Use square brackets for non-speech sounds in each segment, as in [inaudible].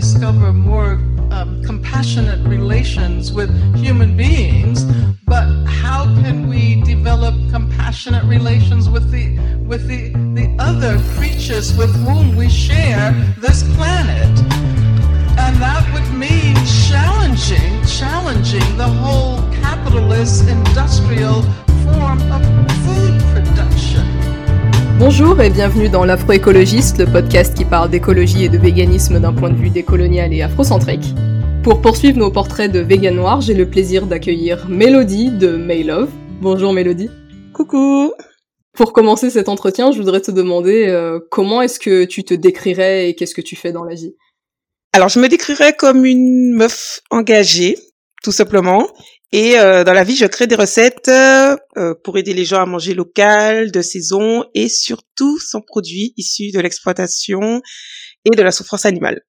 discover more um, compassionate relations with human beings, but how can we develop compassionate relations with the with the, the other creatures with whom we share this planet? And that would mean challenging, challenging the whole capitalist industrial form of food production. Bonjour et bienvenue dans l'Afroécologiste, le podcast qui parle d'écologie et de véganisme d'un point de vue décolonial et afrocentrique. Pour poursuivre nos portraits de vegan noirs, j'ai le plaisir d'accueillir Mélodie de Maylove. Bonjour Mélodie. Coucou. Pour commencer cet entretien, je voudrais te demander euh, comment est-ce que tu te décrirais et qu'est-ce que tu fais dans la vie? Alors, je me décrirais comme une meuf engagée, tout simplement. Et euh, dans la vie, je crée des recettes euh, pour aider les gens à manger local, de saison et surtout sans produits issus de l'exploitation et de la souffrance animale.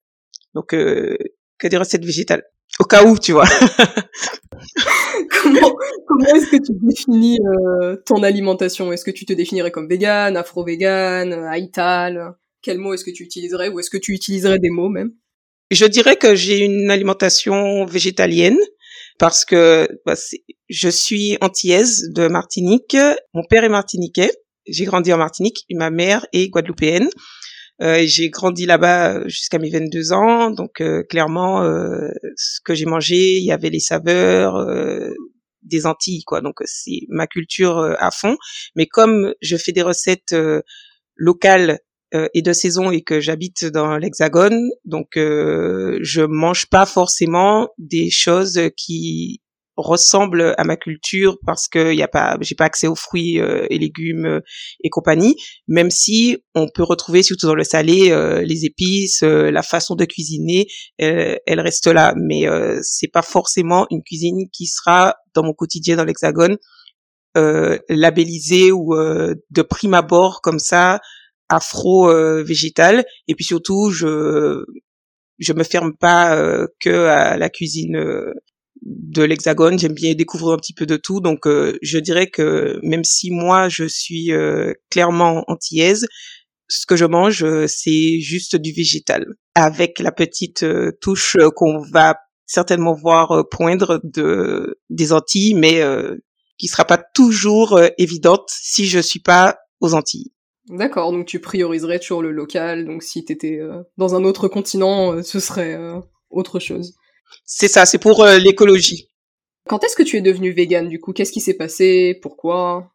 Donc, euh, que des recettes végétales. Au cas où, tu vois. [laughs] comment comment est-ce que tu définis euh, ton alimentation? Est-ce que tu te définirais comme vegan, afro-vegan, aital Quel mot est-ce que tu utiliserais Ou est-ce que tu utiliserais des mots même? Je dirais que j'ai une alimentation végétalienne parce que bah, je suis antillaise de Martinique. Mon père est martiniquais. J'ai grandi en Martinique ma mère est guadeloupéenne. Euh, j'ai grandi là-bas jusqu'à mes 22 ans, donc euh, clairement, euh, ce que j'ai mangé, il y avait les saveurs euh, des Antilles, quoi. Donc c'est ma culture euh, à fond. Mais comme je fais des recettes locales et de saison et que j'habite dans l'Hexagone, donc je mange pas forcément des choses qui ressemble à ma culture parce que y a pas j'ai pas accès aux fruits euh, et légumes euh, et compagnie même si on peut retrouver surtout dans le salé euh, les épices la façon de cuisiner elle reste là. Mais c'est pas forcément une cuisine qui sera dans mon quotidien dans l'hexagone labellisée ou de prime abord comme ça afro végétal et puis surtout je je me ferme pas que à la cuisine de l'Hexagone, j'aime bien découvrir un petit peu de tout. Donc, euh, je dirais que même si moi je suis euh, clairement antillaise, ce que je mange, euh, c'est juste du végétal, avec la petite touche qu'on va certainement voir poindre de des Antilles, mais qui sera pas toujours évidente si je suis pas aux Antilles. D'accord, donc tu prioriserais toujours le local. Donc, si t'étais dans un autre continent, ce serait autre chose. C'est ça, c'est pour euh, l'écologie. Quand est-ce que tu es devenue végane du coup? Qu'est-ce qui s'est passé? Pourquoi?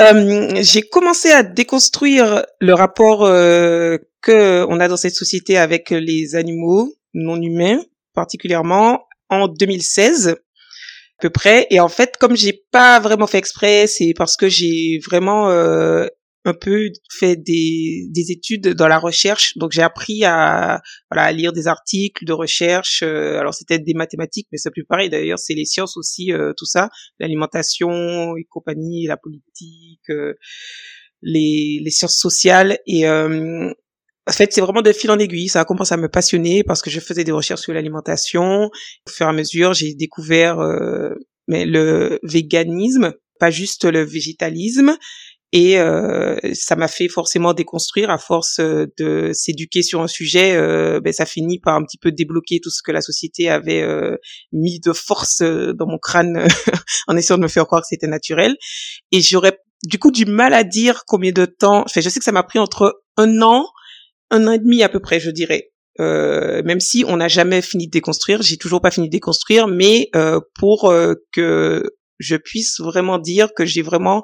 Euh, J'ai commencé à déconstruire le rapport euh, que on a dans cette société avec les animaux non humains, particulièrement en 2016 à peu près. Et en fait, comme j'ai pas vraiment fait exprès, c'est parce que j'ai vraiment euh, un peu fait des, des études dans la recherche. Donc j'ai appris à, voilà, à lire des articles de recherche. Euh, alors c'était des mathématiques, mais c'est plus pareil. D'ailleurs, c'est les sciences aussi, euh, tout ça, l'alimentation et compagnie, la politique, euh, les, les sciences sociales. Et en fait, c'est vraiment de fil en aiguille. Ça a commencé à me passionner parce que je faisais des recherches sur l'alimentation. Au fur et à mesure, j'ai découvert mais le véganisme, pas juste le végétalisme et euh, ça m'a fait forcément déconstruire à force euh, de s'éduquer sur un sujet euh, ben ça finit par un petit peu débloquer tout ce que la société avait mis de force dans mon crâne [laughs] en essayant de me faire croire que c'était naturel. Et j'aurais du coup du mal à dire combien de temps enfin je sais que ça m'a pris entre un an un an et demi à peu près je dirais. Euh, même si on n'a jamais fini de déconstruire, j'ai toujours pas fini de déconstruire, mais euh, pour que je puisse vraiment dire que j'ai vraiment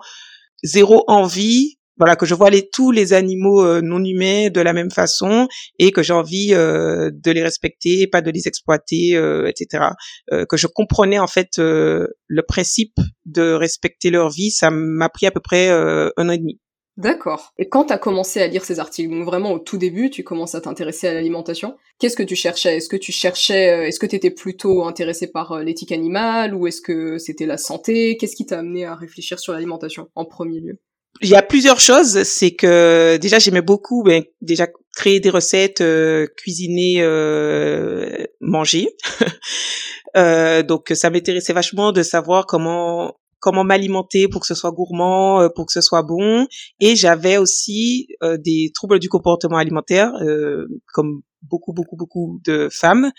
zéro envie voilà que je vois tous les animaux euh, non humains de la même façon et que j'ai envie euh, de les respecter pas de les exploiter euh, etc que je comprenais en fait le principe de respecter leur vie ça m'a pris à peu près un an et demi D'accord. Et quand t'as commencé à lire ces articles, donc vraiment au tout début, tu commences à t'intéresser à l'alimentation. Qu'est-ce que tu cherchais? Est-ce que tu cherchais, est-ce que t'étais plutôt intéressé par l'éthique animale ou est-ce que c'était la santé? Qu'est-ce qui t'a amené à réfléchir sur l'alimentation en premier lieu? Il y a plusieurs choses. C'est que déjà j'aimais beaucoup, ben, déjà créer des recettes, euh, cuisiner, euh, manger. [laughs] euh, donc ça m'intéressait vachement de savoir comment comment m'alimenter pour que ce soit gourmand, euh, pour que ce soit bon. Et j'avais aussi euh, des troubles du comportement alimentaire, euh, comme beaucoup, beaucoup, beaucoup de femmes.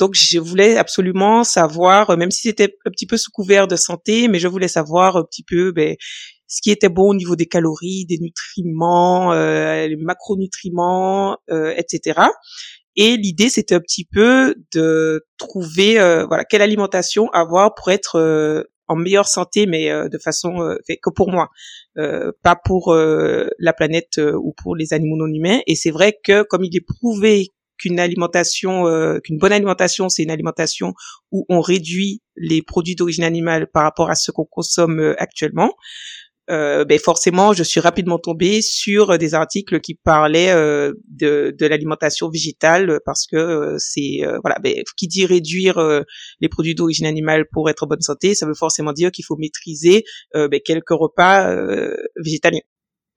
Donc, je voulais absolument savoir, même si c'était un petit peu sous couvert de santé, mais je voulais savoir un petit peu ben, ce qui était bon au niveau des calories, des nutriments, euh, les macronutriments, euh, etc. Et l'idée, c'était un petit peu de trouver, euh, voilà, quelle alimentation avoir pour être euh, en meilleure santé, mais euh, de façon que pour moi, pas pour la planète ou pour les animaux non humains. Et c'est vrai que comme il est prouvé qu'une alimentation, qu'une bonne alimentation, c'est une alimentation où on réduit les produits d'origine animale par rapport à ce qu'on consomme actuellement euh, ben forcément, je suis rapidement tombée sur des articles qui parlaient euh, de, de l'alimentation végétale parce que euh, c'est euh, voilà, ben, qui dit réduire les produits d'origine animale pour être en bonne santé, ça veut forcément dire qu'il faut maîtriser ben, quelques repas végétaliens.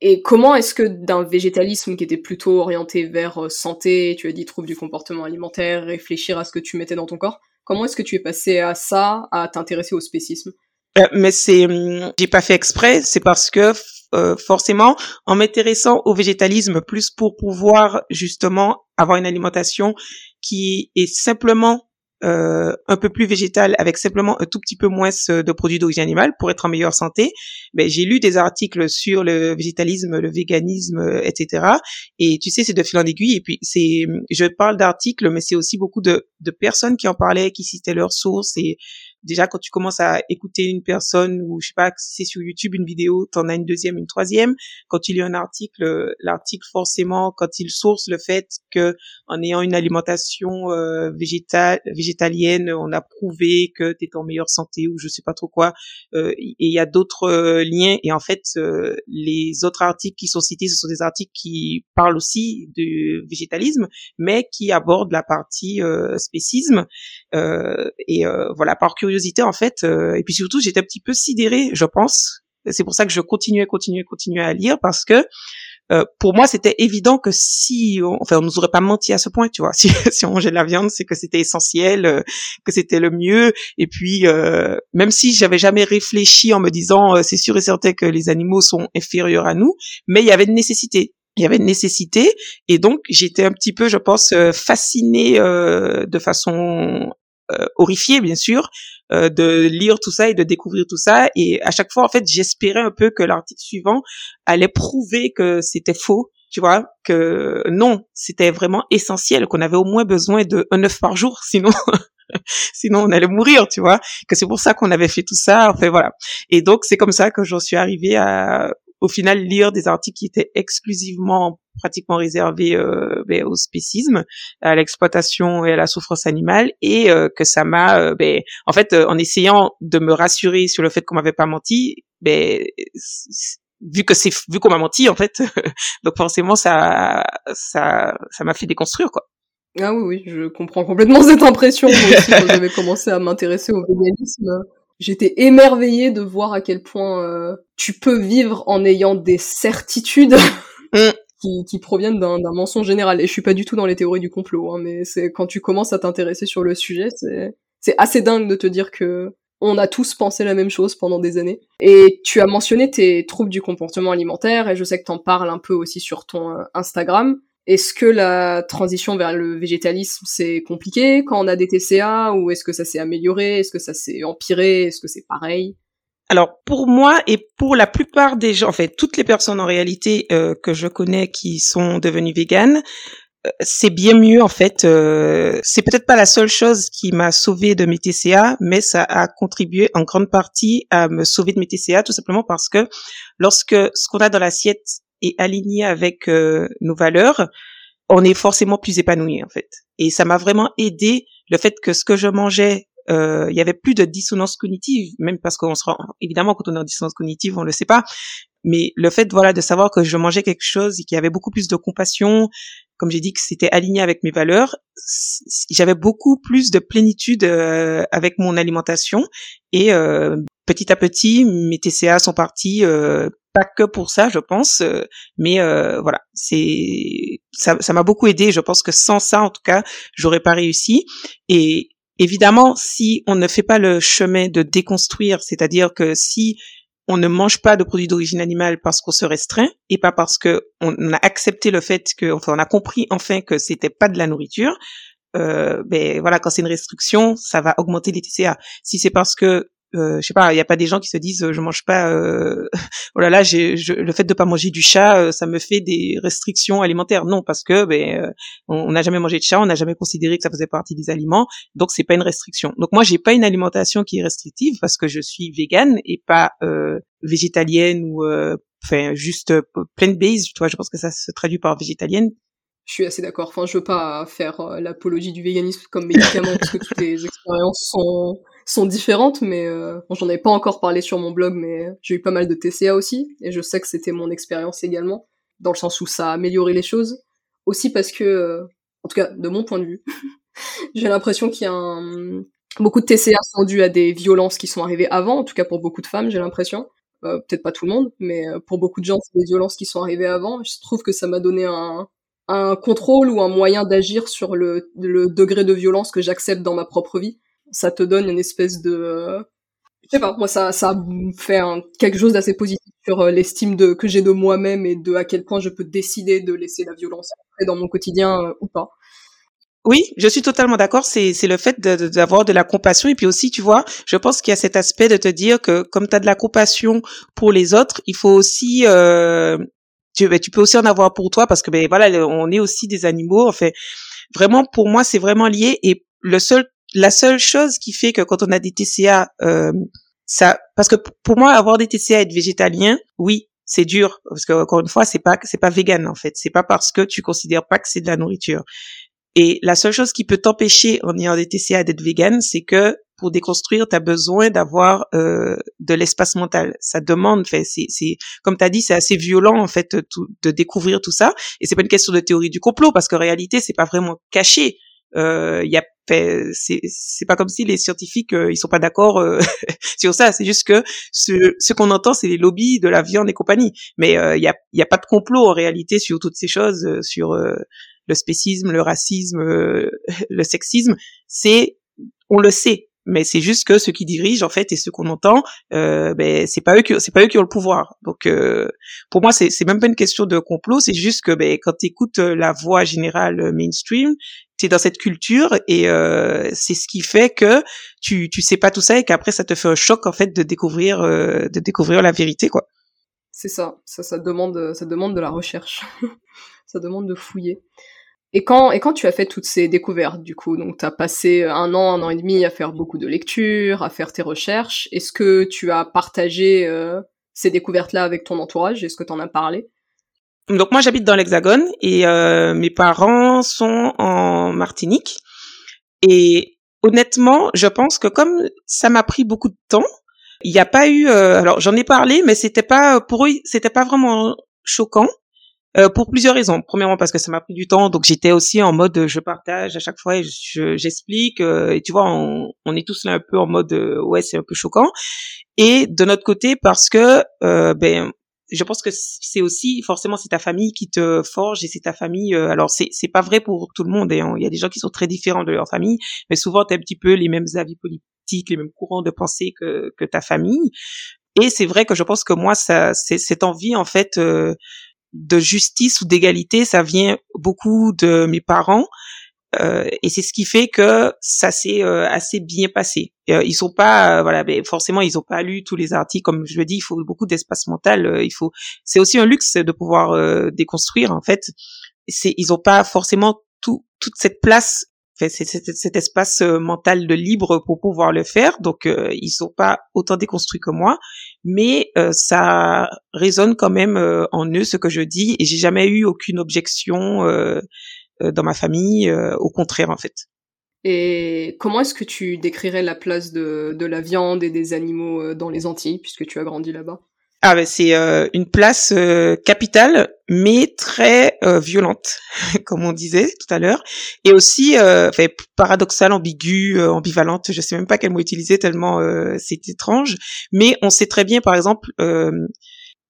Et comment est-ce que d'un végétalisme qui était plutôt orienté vers santé, tu as dit trouble du comportement alimentaire, réfléchir à ce que tu mettais dans ton corps, comment est-ce que tu es passé à ça, à t'intéresser au spécisme? euh, mais c'est, hum, j'ai pas fait exprès, c'est parce que euh, forcément, en m'intéressant au végétalisme plus pour pouvoir justement avoir une alimentation qui est simplement euh, un peu plus végétale avec simplement un tout petit peu moins de produits d'origine animale pour être en meilleure santé. Mais j'ai lu des articles sur le végétalisme, le véganisme, etc. Et tu sais, c'est de fil en aiguille. Et puis c'est, je parle d'articles, mais c'est aussi beaucoup de, de personnes qui en parlaient, qui citaient leurs sources et déjà quand tu commences à écouter une personne ou je sais pas si c'est sur YouTube une vidéo, t'en as une deuxième, une troisième. Quand tu lis un article, l'article forcément quand il source le fait que en ayant une alimentation euh, végétale, végétalienne, on a prouvé que tu es en meilleure santé ou je sais pas trop quoi. Euh, et il y a d'autres euh, liens et en fait euh, les autres articles qui sont cités, ce sont des articles qui parlent aussi du végétalisme, mais qui abordent la partie spécisme. Et voilà par curiosité en fait, euh, et puis surtout j'étais un petit peu sidérée, je pense. C'est pour ça que je continuais, continuais, continuais à lire parce que euh, pour moi, c'était évident que si, enfin, on nous aurait pas menti à ce point, tu vois. [laughs] Si, si on mangeait de la viande, c'est que c'était essentiel, euh, que c'était le mieux. Et puis, même si j'avais jamais réfléchi en me disant, c'est sûr et certain que les animaux sont inférieurs à nous, mais il y avait une nécessité. Il y avait une nécessité, et donc j'étais un petit peu, je pense, fascinée de façon horrifiée, bien sûr, euh, de lire tout ça et de découvrir tout ça. Et à chaque fois, en fait, j'espérais un peu que l'article suivant allait prouver que c'était faux, tu vois, que non, c'était vraiment essentiel, qu'on avait au moins besoin de un œuf par jour, [laughs] sinon. sinon on allait mourir, tu vois, que c'est pour ça qu'on avait fait tout ça, enfin voilà. Et donc c'est comme ça que j'en suis arrivée à au final lire des articles qui étaient exclusivement pratiquement réservés euh, ben, au spécisme, à l'exploitation et à la souffrance animale, et euh, que ça m'a, euh, ben, en fait, euh, en essayant de me rassurer sur le fait qu'on m'avait pas menti, ben, vu que c'est vu qu'on m'a menti en fait, [laughs] donc forcément ça ça ça m'a fait déconstruire quoi. Ah oui oui, je comprends complètement cette impression. Moi aussi, quand [laughs] j'avais commencé à m'intéresser au véganisme, J'étais émerveillée de voir à quel point euh, tu peux vivre en ayant des certitudes mm. Qui, proviennent d'un mensonge général. Et je suis pas du tout dans les théories du complot, hein, mais c'est quand tu commences à t'intéresser sur le sujet, c'est assez dingue de te dire que on a tous pensé la même chose pendant des années. Et tu as mentionné tes troubles du comportement alimentaire, et je sais que t'en parles un peu aussi sur ton euh, Instagram. Est-ce que la transition vers le végétalisme c'est compliqué quand on a des TCA ou est-ce que ça s'est amélioré Est-ce que ça s'est empiré Est-ce que c'est pareil? Alors pour moi et pour la plupart des gens, en fait toutes les personnes en réalité euh, que je connais qui sont devenues véganes, euh, c'est bien mieux en fait. Euh, c'est peut-être pas la seule chose qui m'a sauvé de mes TCA, mais ça a contribué en grande partie à me sauver de mes TCA, tout simplement parce que lorsque ce qu'on a dans l'assiette et aligné avec euh, nos valeurs, on est forcément plus épanoui en fait. Et ça m'a vraiment aidé le fait que ce que je mangeais, euh, il y avait plus de dissonance cognitive, même parce qu'on se rend évidemment quand on est en dissonance cognitive, on le sait pas. Mais le fait voilà de savoir que je mangeais quelque chose et qu'il y avait beaucoup plus de compassion, comme j'ai dit que c'était aligné avec mes valeurs, j'avais beaucoup plus de plénitude euh, avec mon alimentation et petit à petit mes TCA sont partis pas que pour ça, je pense, euh, mais euh, voilà, c'est ça, ça m'a beaucoup aidé. Je pense que sans ça, en tout cas, j'aurais pas réussi. Et évidemment, si on ne fait pas le chemin de déconstruire, c'est-à-dire que si on ne mange pas de produits d'origine animale parce qu'on se restreint et pas parce que on a accepté le fait que, enfin, on a compris enfin que c'était pas de la nourriture. Euh, ben voilà, quand c'est une restriction, ça va augmenter les TCA. Si c'est parce que euh, je sais pas, il y a pas des gens qui se disent euh, je mange pas. Euh, [laughs] oh là là, j'ai le fait de pas manger du chat, euh, ça me fait des restrictions alimentaires. Non, parce que ben on n'a jamais mangé de chat, on n'a jamais considéré que ça faisait partie des aliments, donc c'est pas une restriction. Donc moi j'ai pas une alimentation qui est restrictive parce que je suis végane et pas végétalienne ou enfin juste plant based. Tu vois, je pense que ça se traduit par végétalienne. Je suis assez d'accord. Enfin, je veux pas faire l'apologie du véganisme comme médicament parce que toutes les [laughs] expériences sont sont différentes, mais euh, j'en ai pas encore parlé sur mon blog, mais j'ai eu pas mal de TCA aussi, et je sais que c'était mon expérience également, dans le sens où ça a amélioré les choses, aussi parce que, euh, en tout cas de mon point de vue, [laughs] j'ai l'impression qu'il y a un... beaucoup de TCA sont dus à des violences qui sont arrivées avant, en tout cas pour beaucoup de femmes, j'ai l'impression. Euh, peut-être pas tout le monde, mais euh, pour beaucoup de gens, c'est des violences qui sont arrivées avant. Je trouve que ça m'a donné un, un contrôle ou un moyen d'agir sur le, le degré de violence que j'accepte dans ma propre vie ça te donne une espèce de je sais pas moi ça ça fait un, quelque chose d'assez positif sur euh, l'estime de que j'ai de moi-même et de à quel point je peux décider de laisser la violence dans mon quotidien euh, ou pas oui, je suis totalement d'accord. C'est c'est le fait d'avoir de, de, la compassion et puis aussi, tu vois, je pense qu'il y a cet aspect de te dire que comme tu as de la compassion pour les autres, il faut aussi euh, tu, ben, tu peux aussi en avoir pour toi parce que ben voilà, on est aussi des animaux. Enfin, vraiment pour moi, c'est vraiment lié et le seul la seule chose qui fait que quand on a des TCA, euh, ça, parce que pour moi, avoir des TCA et être végétalien, oui, c'est dur parce que encore une fois, c'est pas c'est pas vegan en fait. C'est pas parce que tu considères pas que c'est de la nourriture. Et la seule chose qui peut t'empêcher en ayant des TCA d'être vegan, c'est que pour déconstruire, tu as besoin d'avoir euh, de l'espace mental. Ça demande, fait, c'est, c'est comme tu as dit, c'est assez violent en fait de découvrir tout ça. Et c'est pas une question de théorie du complot parce qu'en réalité, c'est pas vraiment caché. Euh, il y a c'est c'est pas comme si les scientifiques euh, ils sont pas d'accord euh, [laughs] sur ça. C'est juste que ce ce qu'on entend c'est les lobbies de la viande et compagnie. Mais il euh, y a y a pas de complot en réalité sur toutes ces choses sur le spécisme le racisme [laughs] le sexisme. C'est on le sait. Mais c'est juste que ceux qui dirigent en fait et ceux qu'on entend euh, ben c'est pas eux qui c'est pas eux qui ont le pouvoir. Donc euh, pour moi c'est c'est même pas une question de complot. C'est juste que ben quand tu écoutes euh, la voix générale euh, mainstream es dans cette culture et euh, c'est ce qui fait que tu tu sais pas tout ça et qu'après ça te fait un choc en fait de découvrir euh, de découvrir la vérité quoi. C'est ça. Ça ça demande ça demande de la recherche. [laughs] Ça demande de fouiller. Et quand, et quand tu as fait toutes ces découvertes, du coup, donc tu as passé un an, un an et demi à faire beaucoup de lectures, à faire tes recherches, est-ce que tu as partagé euh, ces découvertes-là avec ton entourage? Est-ce que tu en as parlé? Donc moi j'habite dans l'Hexagone et euh, mes parents sont en Martinique. Et honnêtement, je pense que comme ça m'a pris beaucoup de temps, il n'y a pas eu... Euh, alors j'en ai parlé, mais c'était pas pour eux, c'était pas vraiment choquant euh, pour plusieurs raisons. Premièrement parce que ça m'a pris du temps, donc j'étais aussi en mode je partage à chaque fois et j'explique. Euh, et tu vois, on, on, est tous là un peu en mode euh, ouais c'est un peu choquant. Et de notre côté parce que ben je pense que c'est aussi forcément c'est ta famille qui te forge et c'est ta famille. alors c'est c'est pas vrai pour tout le monde. Et il y a des gens qui sont très différents de leur famille, mais souvent t'as un petit peu les mêmes avis politiques, les mêmes courants de pensée que que ta famille. Et c'est vrai que je pense que moi, ça, c'est cette envie en fait de justice ou d'égalité, ça vient beaucoup de mes parents. Euh, et c'est ce qui fait que ça s'est euh, assez bien passé. Euh, ils sont pas, voilà, mais forcément ils ont pas lu tous les articles. Comme je le dis, il faut beaucoup d'espace mental. il faut, c'est aussi un luxe de pouvoir déconstruire. En fait, c'est, ils ont pas forcément tout, toute cette place c'est cet espace euh, mental de libre pour pouvoir le faire. Donc euh, ils sont pas autant déconstruits que moi, mais euh, ça résonne quand même en eux ce que je dis et j'ai jamais eu aucune objection dans ma famille, au contraire en fait. Et comment est-ce que tu décrirais la place de, de la viande et des animaux dans les Antilles puisque tu as grandi là-bas? Ah ben c'est euh, une place euh, capitale, mais très euh, violente, [laughs] comme on disait tout à l'heure, et aussi enfin, paradoxale, ambiguë, ambivalente. Je sais même pas quel mot utiliser tellement c'est étrange. Mais on sait très bien, par exemple,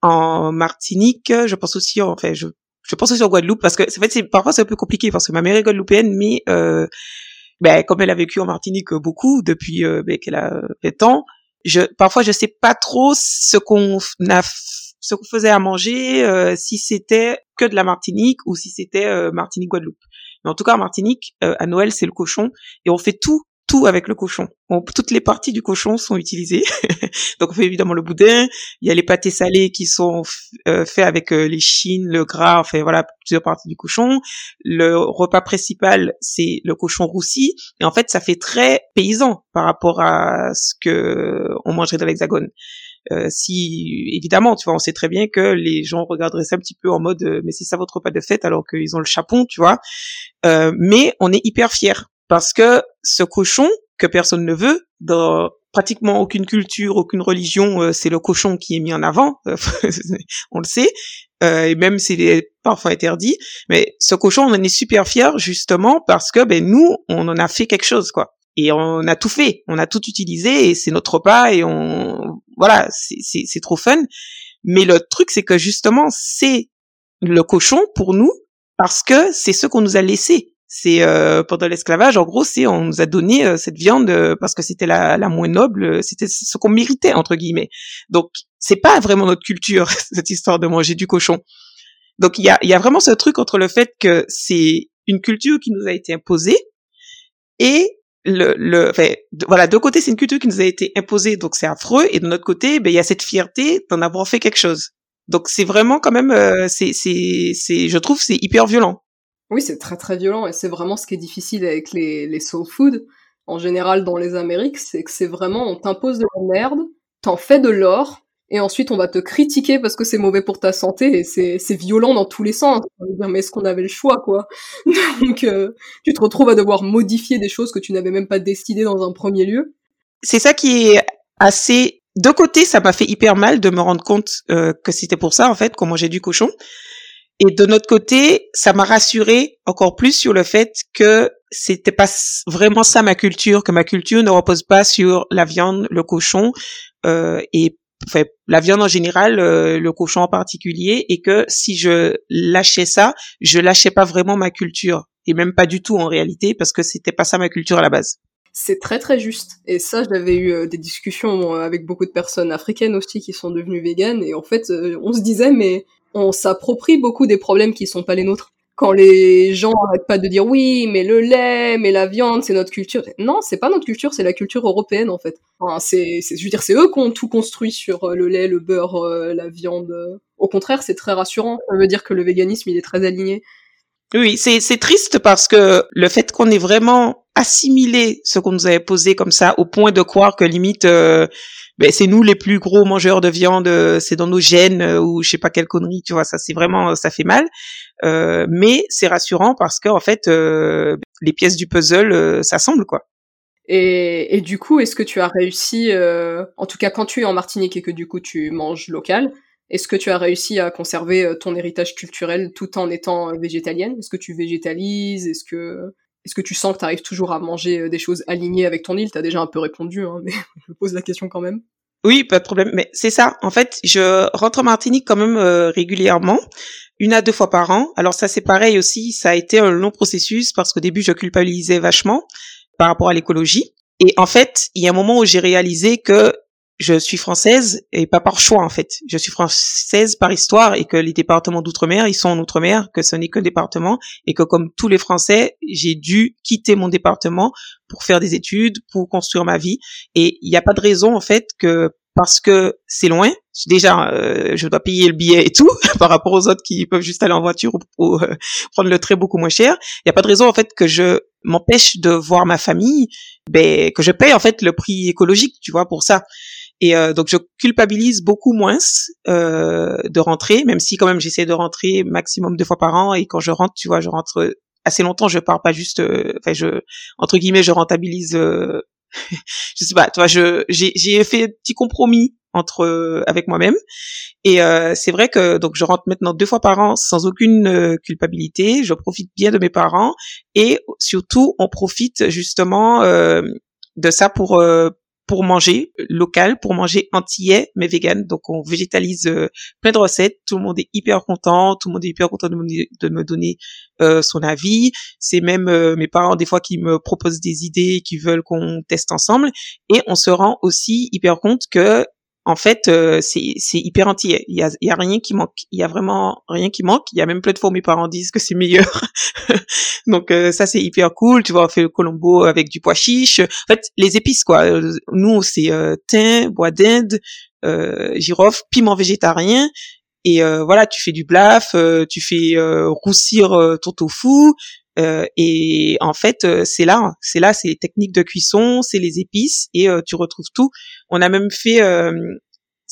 en Martinique, je pense aussi, enfin je je pense aussi en Guadeloupe parce que en fait parfois c'est un peu compliqué parce que ma mère est guadeloupéenne, mais ben, comme elle a vécu en Martinique beaucoup depuis ben, qu'elle a 20 ans, je parfois je sais pas trop ce qu'on a ce qu'on faisait à manger, euh, si c'était que de la Martinique ou si c'était euh, Martinique Guadeloupe. Mais en tout cas, en Martinique, euh, à Noël, c'est le cochon et on fait tout tout avec le cochon. toutes les parties du cochon sont utilisées. [laughs] Donc on fait évidemment le boudin, il y a les pâtés salés qui sont faits avec les chines, le gras, enfin voilà, plusieurs parties du cochon. Le repas principal, c'est le cochon roussi et en fait, ça fait très paysan par rapport à ce que on mangerait dans l'hexagone. Euh, si évidemment, tu vois, on sait très bien que les gens regarderaient ça un petit peu en mode euh, mais c'est ça votre pas de fête alors qu'ils ont le chapon, tu vois. Euh, mais on est hyper fiers parce que ce cochon que personne ne veut dans pratiquement aucune culture, aucune religion, c'est le cochon qui est mis en avant, [laughs] on le sait, et même s'il est parfois interdit, mais ce cochon, on en est super fiers justement parce que ben nous, on en a fait quelque chose, quoi et on a tout fait, on a tout utilisé et c'est notre repas et on voilà, c'est trop fun. Mais le truc c'est que justement c'est le cochon pour nous parce que c'est ce qu'on nous a laissé. C'est euh, pendant l'esclavage, en gros, c'est on nous a donné euh, cette viande euh, parce que c'était la, la moins noble, c'était ce qu'on méritait entre guillemets. Donc c'est pas vraiment notre culture [laughs] cette histoire de manger du cochon. Donc il y a, y a vraiment ce truc entre le fait que c'est une culture qui nous a été imposée et le, le enfin, voilà, de côté, c'est une culture qui nous a été imposée, donc c'est affreux, et de notre côté, ben, il y a cette fierté d'en avoir fait quelque chose. Donc c'est vraiment quand même, euh, c'est, c'est, c'est, je trouve, c'est hyper violent. Oui, c'est très très violent, et c'est vraiment ce qui est difficile avec les, les soul food, en général dans les Amériques, c'est que c'est vraiment, on t'impose de la merde, t'en fais de l'or, et ensuite on va te critiquer parce que c'est mauvais pour ta santé et c'est, violent dans tous les sens. mais est-ce qu'on avait le choix, quoi? [laughs] Donc euh, tu te retrouves à devoir modifier des choses que tu n'avais même pas décidé dans un premier lieu. C'est ça qui est assez... De côté, ça m'a fait hyper mal de me rendre compte euh, que c'était pour ça, en fait, qu'on mangeait du cochon. Et de notre côté, ça m'a rassuré encore plus sur le fait que c'était pas vraiment ça ma culture, que ma culture ne repose pas sur la viande, le cochon, euh, et enfin, la viande en général, euh, le cochon en particulier, et que si je lâchais ça, je lâchais pas vraiment ma culture, et même pas du tout en réalité, parce que c'était pas ça ma culture à la base. C'est très très juste. Et ça, j'avais eu euh, des discussions avec beaucoup de personnes africaines aussi qui sont devenues véganes, et en fait, euh, on se disait, mais on s'approprie beaucoup des problèmes qui sont pas les nôtres quand les gens arrêtent pas de dire oui, mais le lait, mais la viande, c'est notre culture. Non, c'est pas notre culture, c'est la culture européenne en fait. Enfin, c'est, je veux dire, c'est eux qui ont tout construit sur euh, le lait, le beurre, euh, la viande. Au contraire, c'est très rassurant. Ça veut dire que le véganisme, il est très aligné. Oui, c'est, c'est triste parce que le fait qu'on ait vraiment assimilé ce qu'on nous avait posé comme ça, au point de croire que limite, euh, ben, c'est nous les plus gros mangeurs de viande, c'est dans nos gènes ou je sais pas quelle connerie, tu vois, ça c'est vraiment, ça fait mal. Euh, mais c'est rassurant parce que en fait, euh, les pièces du puzzle euh, s'assemblent quoi. Et, et, du coup, est-ce que tu as réussi, en tout cas quand tu es en Martinique et que du coup tu manges local, est-ce que tu as réussi à conserver ton héritage culturel tout en étant végétalienne? Est-ce que tu végétalises? Est-ce que est-ce que tu sens que tu arrives toujours à manger des choses alignées avec ton île? T'as déjà un peu répondu, hein, [laughs] mais je pose la question quand même. Oui, pas de problème. Mais c'est ça. En fait, je rentre en Martinique quand même régulièrement une à deux fois par an. Alors ça c'est pareil aussi, ça a été un long processus parce qu'au début je culpabilisais vachement par rapport à l'écologie. Et en fait, il y a un moment où j'ai réalisé que je suis française et pas par choix en fait. Je suis française par histoire et que les départements d'outre-mer, ils sont en outre-mer, que ce n'est qu'un département et que comme tous les Français, j'ai dû quitter mon département pour faire des études, pour construire ma vie. Et il n'y a pas de raison en fait que parce que c'est loin. Déjà, euh, je dois payer le billet et tout [laughs] par rapport aux autres qui peuvent juste aller en voiture ou, euh, prendre le train beaucoup moins cher. Il n'y a pas de raison en fait que je m'empêche de voir ma famille, ben que je paye en fait le prix écologique, tu vois, pour ça. Et euh, donc je culpabilise beaucoup moins de rentrer, même si quand même j'essaie de rentrer maximum deux fois par an. Et quand je rentre, tu vois, je rentre assez longtemps. Je pars pas juste, enfin je entre guillemets, je rentabilise [laughs] je sais pas, tu vois, je j'ai fait un petit compromis entre euh, avec moi-même et euh, c'est vrai que donc je rentre maintenant deux fois par an sans aucune euh, culpabilité, je profite bien de mes parents et surtout on profite justement de ça pour pour manger local, pour manger antillais mais vegan. Donc on végétalise euh, plein de recettes. Tout le monde est hyper content. Tout le monde est hyper content de me, de me donner euh, son avis. C'est même euh, mes parents des fois qui me proposent des idées, qui veulent qu'on teste ensemble. Et on se rend aussi hyper compte que en fait, euh, c'est hyper entier. Il y a, y a rien qui manque. Il y a vraiment rien qui manque. Il y a même plein de fois mes parents disent que c'est meilleur. [laughs] Donc euh, ça c'est hyper cool. Tu vois, on fait le colombo avec du pois chiche. En fait, les épices quoi. Euh, nous c'est thym, bois d'Inde, girofle, piment végétarien. Et voilà, tu fais du blaf, tu fais roussir ton tofu, euh, et en fait, c'est là, c'est là, c'est les techniques de cuisson, c'est les épices, et tu retrouves tout. On a même fait, euh,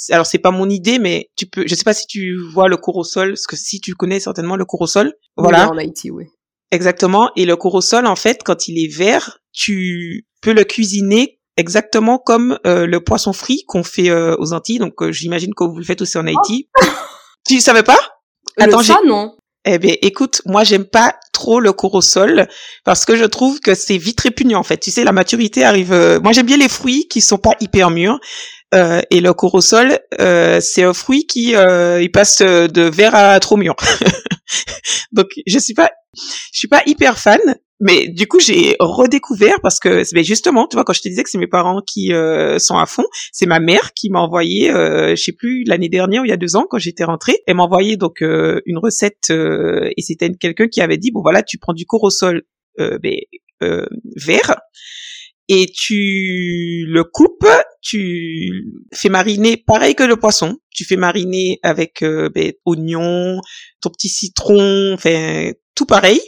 alors c'est pas mon idée, mais tu peux, je sais pas si tu vois le cours au sol, parce que si tu connais certainement le cours au sol, voilà. en Haïti, oui. Exactement. Et le cours au sol, en fait, quand il est vert, tu peux le cuisiner exactement comme euh, le poisson frit qu'on fait euh, aux Antilles. Donc euh, j'imagine que vous le faites aussi en Haïti. Oh. tu savais pas? Attends, ça non. Eh bien, écoute, moi, j'aime pas trop le cours au sol parce que je trouve que c'est vite répugnant, en fait. Tu sais, la maturité arrive... Euh, moi, j'aime bien les fruits qui sont pas hyper mûrs. Euh, et le cours au sol, euh, c'est un fruit qui euh, il passe de vert à trop mûr. [laughs] Donc, je suis pas, je suis pas hyper fan. Mais du coup, j'ai redécouvert parce que mais justement, tu vois, quand je te disais que c'est mes parents qui euh, sont à fond, c'est ma mère qui m'a envoyé, euh, je sais plus l'année dernière ou il y a deux ans quand j'étais rentrée, elle m'a envoyé donc euh, une recette euh, et c'était quelqu'un qui avait dit bon voilà, tu prends du corosol ben, vert et tu le coupes, tu fais mariner pareil que le poisson. Tu fais mariner avec ben, oignon, ton petit citron, enfin tout pareil.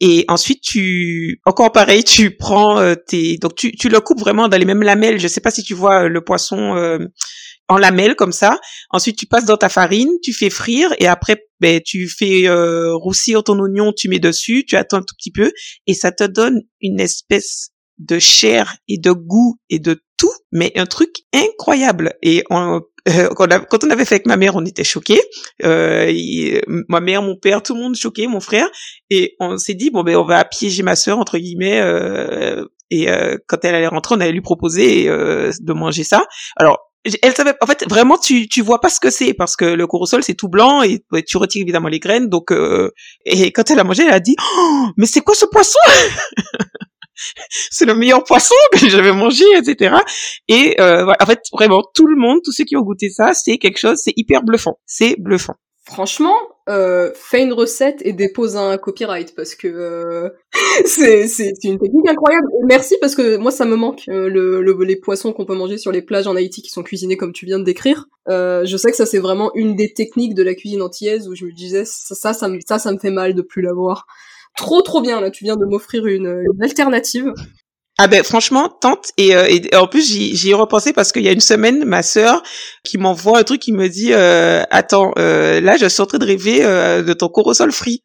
Et ensuite, tu, encore pareil, tu prends euh, tes, donc tu, tu le coupes vraiment dans les mêmes lamelles. Je sais pas si tu vois euh, le poisson euh, en lamelles comme ça. Ensuite, tu passes dans ta farine, tu fais frire et après, ben, tu fais roussir ton oignon, tu mets dessus, tu attends un tout petit peu et ça te donne une espèce de chair et de goût et de tout, mais un truc incroyable. Et on, euh, quand, on avait fait avec ma mère, on était choqués. Euh, ma mère, mon père, tout le monde choqué, mon frère. Et on s'est dit bon ben on va piéger ma sœur entre guillemets. Euh, et euh, quand elle allait rentrer, on allait lui proposer euh, de manger ça. Alors elle savait en fait vraiment tu tu vois pas ce que c'est parce que le corosol c'est tout blanc et tu retires évidemment les graines donc euh, et quand elle a mangé elle a dit oh, mais c'est quoi ce poisson? [laughs] [laughs] c'est le meilleur poisson que j'avais mangé, etc. Et euh, en fait, vraiment, tout le monde, tous ceux qui ont goûté ça, c'est quelque chose, c'est hyper bluffant. C'est bluffant. Franchement, euh, fais une recette et dépose un copyright parce que euh, [laughs] c'est une technique incroyable. merci parce que moi ça me manque le, le, les poissons qu'on peut manger sur les plages en Haïti qui sont cuisinés comme tu viens de décrire. Je sais que ça c'est vraiment une des techniques de la cuisine antillaise où je me disais ça ça ça, me, ça, ça me fait mal de plus l'avoir trop trop bien là. Tu viens de m'offrir une, alternative. Ah ben franchement, tente et, euh, et en plus j'y ai repensé parce qu'il y a une semaine, ma sœur qui m'envoie un truc qui me dit euh, attends euh, là je suis en train de rêver euh, de ton corosol frit.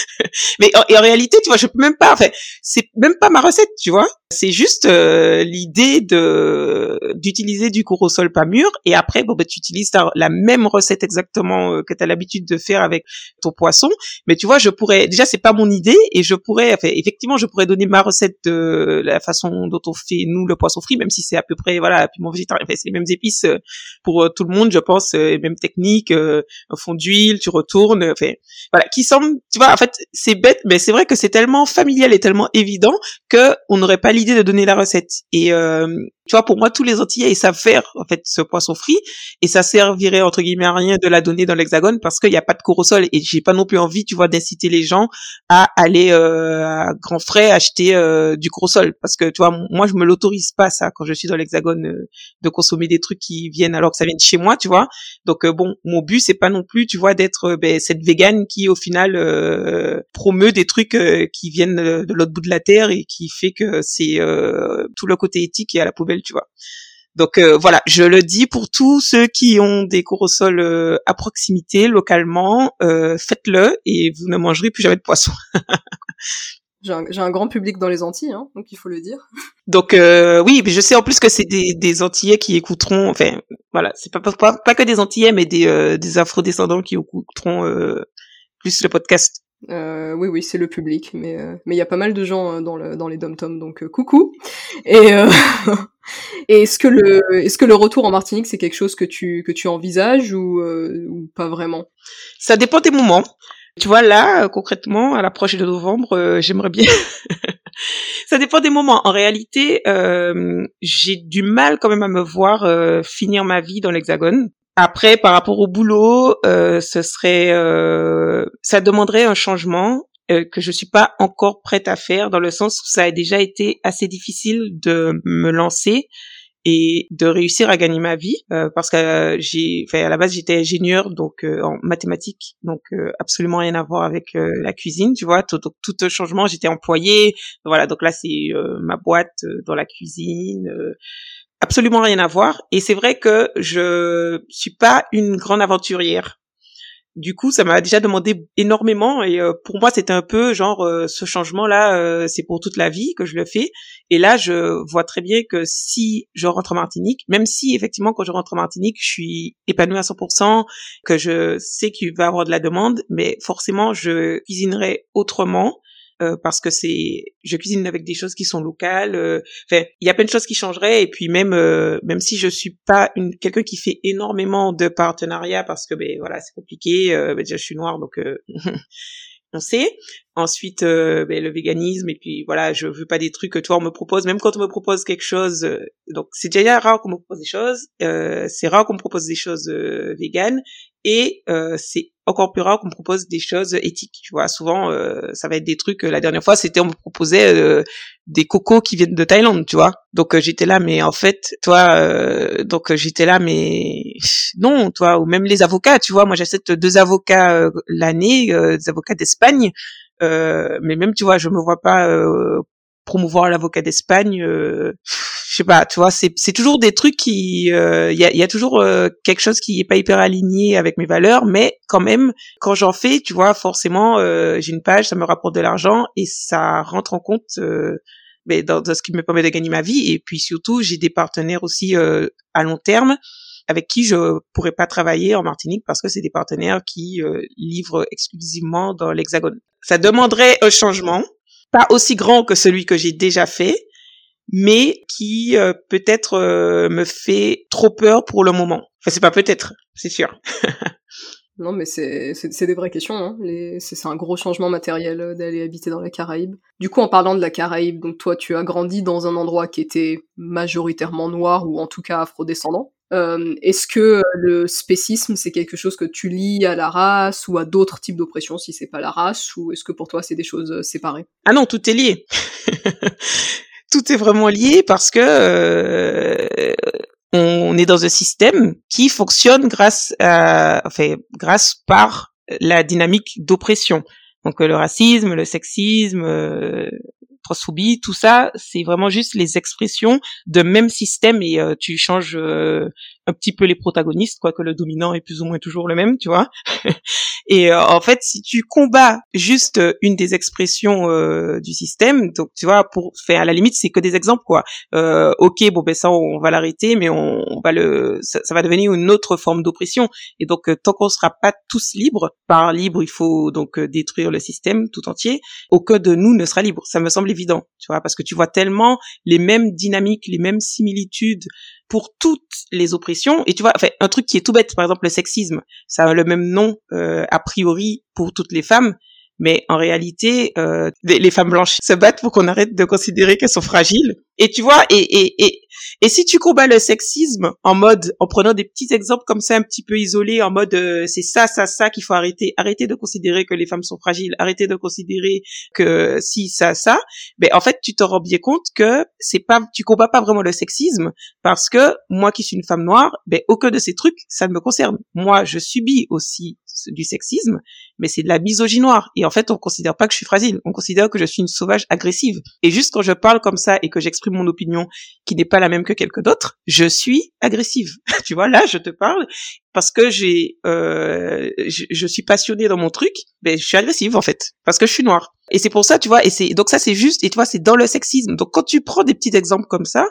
[laughs] Mais en, en réalité tu vois je peux même pas, enfin c'est même pas ma recette tu vois. C'est juste euh, l'idée de d'utiliser du corosol pas mûr et après bon ben tu utilises la même recette exactement euh, que tu as l'habitude de faire avec ton poisson, mais tu vois je pourrais déjà c'est pas mon idée et je pourrais enfin, effectivement je pourrais donner ma recette de la façon dont on fait nous le poisson frit même si c'est à peu près voilà piment végétarien enfin, c'est les mêmes épices euh, pour tout le monde je pense même technique un fond d'huile tu retournes enfin voilà qui semble tu vois fait c'est bête mais c'est vrai que c'est tellement familial et tellement évident que on n'aurait pas l'idée de donner la recette. Et euh, tu vois, pour moi, tous les Antillais, ils savent faire en fait ce poisson frit, et ça servirait entre guillemets à rien de la donner dans l'Hexagone parce qu'il n'y a pas de corosol, et j'ai pas non plus envie, tu vois, d'inciter les gens à aller euh, à grands frais acheter euh, du corosol, parce que tu vois, moi, je me l'autorise pas ça quand je suis dans l'Hexagone euh, de consommer des trucs qui viennent alors que ça vient de chez moi, tu vois. Donc euh, bon, mon but c'est pas non plus, tu vois, d'être ben, cette végane qui au final promeut des trucs qui viennent de l'autre bout de la terre et qui fait que c'est tout le côté éthique et à la poubelle tu vois. Donc euh, voilà, je le dis pour tous ceux qui ont des corosols euh, à proximité, localement, euh, faites-le et vous ne mangerez plus jamais de poisson. [laughs] j'ai un, grand public dans les Antilles, hein, donc il faut le dire. Donc oui, mais je sais en plus que c'est des, des Antillais qui écouteront, enfin voilà, c'est pas, pas, pas que des Antillais, mais des, des Afro-descendants qui écouteront plus le podcast. Euh, oui, oui, c'est le public, mais euh, mais il y a pas mal de gens euh, dans le dans les dom tom, donc coucou. Et, [laughs] et est-ce que le est-ce que le retour en Martinique c'est quelque chose que tu que tu envisages ou ou pas vraiment? Ça dépend des moments. Tu vois là concrètement à l'approche de novembre, j'aimerais bien. [laughs] ça dépend des moments. En réalité, j'ai du mal quand même à me voir finir ma vie dans l'Hexagone. Après, par rapport au boulot, euh, ce serait, euh, ça demanderait un changement euh, que je suis pas encore prête à faire, dans le sens où ça a déjà été assez difficile de me lancer et de réussir à gagner ma vie, parce que j'ai, enfin à la base j'étais ingénieur donc en mathématiques, donc absolument rien à voir avec la cuisine, tu vois. Tout, tout changement, j'étais employée, voilà. Donc là c'est ma boîte dans la cuisine absolument rien à voir. Et c'est vrai que je suis pas une grande aventurière. Du coup, ça m'a déjà demandé énormément et euh, pour moi, c'était un peu genre euh, ce changement-là, euh, c'est pour toute la vie que je le fais. Et là, je vois très bien que si je rentre en Martinique, même si effectivement quand je rentre en Martinique, je suis épanouie à 100%, que je sais qu'il va y avoir de la demande, mais forcément, je cuisinerai autrement euh, parce que c'est je cuisine avec des choses qui sont locales euh, enfin il y a plein de choses qui changeraient et puis même euh, même si je suis pas une quelqu'un qui fait énormément de partenariats parce que ben voilà c'est compliqué ben, déjà je suis noire donc [laughs] on sait. Ensuite, ben, le véganisme et puis voilà, je veux pas des trucs que toi on me propose. Même quand on me propose quelque chose, donc c'est déjà rare qu'on me propose des choses. C'est rare qu'on me propose des choses véganes et c'est encore plus rare qu'on me propose des choses éthiques. Tu vois, souvent ça va être des trucs. La dernière fois, c'était on me proposait des cocos qui viennent de Thaïlande, tu vois. Donc j'étais là, mais en fait, toi, donc j'étais là, mais non, toi, ou même les avocats, tu vois. Moi, j'achète deux avocats l'année, des avocats d'Espagne euh, mais même, tu vois, je me vois pas euh, promouvoir l'avocat d'Espagne. Euh, je sais pas, tu vois, c'est c'est toujours des trucs qui, il y a, y, a, toujours quelque chose qui est pas hyper aligné avec mes valeurs, mais quand même, quand j'en fais, tu vois, forcément, j'ai une page, ça me rapporte de l'argent et ça rentre en compte. mais dans, dans, ce qui me permet de gagner ma vie et puis surtout j'ai des partenaires aussi à long terme avec qui je pourrais pas travailler en Martinique parce que c'est des partenaires qui livrent exclusivement dans l'Hexagone ça demanderait un changement, pas aussi grand que celui que j'ai déjà fait, mais qui euh, peut-être euh, me fait trop peur pour le moment. Enfin, c'est pas peut-être, c'est sûr. [laughs] non, mais c'est des vraies questions. Hein. C'est un gros changement matériel euh, d'aller habiter dans la Caraïbe. Du coup, en parlant de la Caraïbe, donc toi, tu as grandi dans un endroit qui était majoritairement noir ou en tout cas afrodescendant. Euh, Est-ce que le spécisme, c'est quelque chose que tu lis à la race ou à d'autres types d'oppression si c'est pas la race, ou est-ce que pour toi c'est des choses euh, séparées? Ah non, tout est lié. [laughs] tout est vraiment lié parce que euh, on est dans un système qui fonctionne grâce à, enfin, grâce par la dynamique d'oppression. Donc le racisme, le sexisme, euh, transphobie, tout ça, c'est vraiment juste les expressions de même système et euh, tu changes euh, un petit peu les protagonistes, quoique le dominant est plus ou moins toujours le même, tu vois. [laughs] et euh, en fait, si tu combats juste une des expressions du système, donc tu vois, pour faire à la limite, c'est que des exemples, quoi. ok, bon ben ça, on va l'arrêter, mais on, va le, ça, ça, va devenir une autre forme d'oppression. Et donc, tant qu'on sera pas tous libres, par libre, il faut donc détruire le système tout entier. Aucun de nous ne sera libre. Ça me semble évident, tu vois, parce que tu vois tellement les mêmes dynamiques, les mêmes similitudes pour toutes les oppressions. Et tu vois, enfin, un truc qui est tout bête, par exemple le sexisme, ça a le même nom euh, a priori pour toutes les femmes, mais en réalité, euh, les, femmes blanches se battent pour qu'on arrête de considérer qu'elles sont fragiles. Et tu vois, et, et, et, et si tu combats le sexisme en mode, en prenant des petits exemples comme ça un petit peu isolés, en mode euh, c'est ça, ça, ça qu'il faut arrêter, arrêter de considérer que les femmes sont fragiles, arrêter de considérer que si ça, ça, ben en fait tu te rends bien compte que c'est pas, tu combats pas vraiment le sexisme parce que moi qui suis une femme noire, ben aucun de ces trucs ça ne me concerne. Moi je subis aussi du sexisme, mais c'est de la misogynie noire. Et en fait, on considère pas que je suis fragile. On considère que je suis une sauvage agressive. Et juste quand je parle comme ça et que j'exprime mon opinion qui n'est pas la même que quelqu'un d'autre, je suis agressive. [laughs] tu vois, là, je te parle parce que j'ai, euh, je, suis passionnée dans mon truc, mais je suis agressive en fait, parce que je suis noire. Et c'est pour ça, tu vois, et c'est donc ça c'est juste, et tu vois, c'est dans le sexisme. Donc quand tu prends des petits exemples comme ça,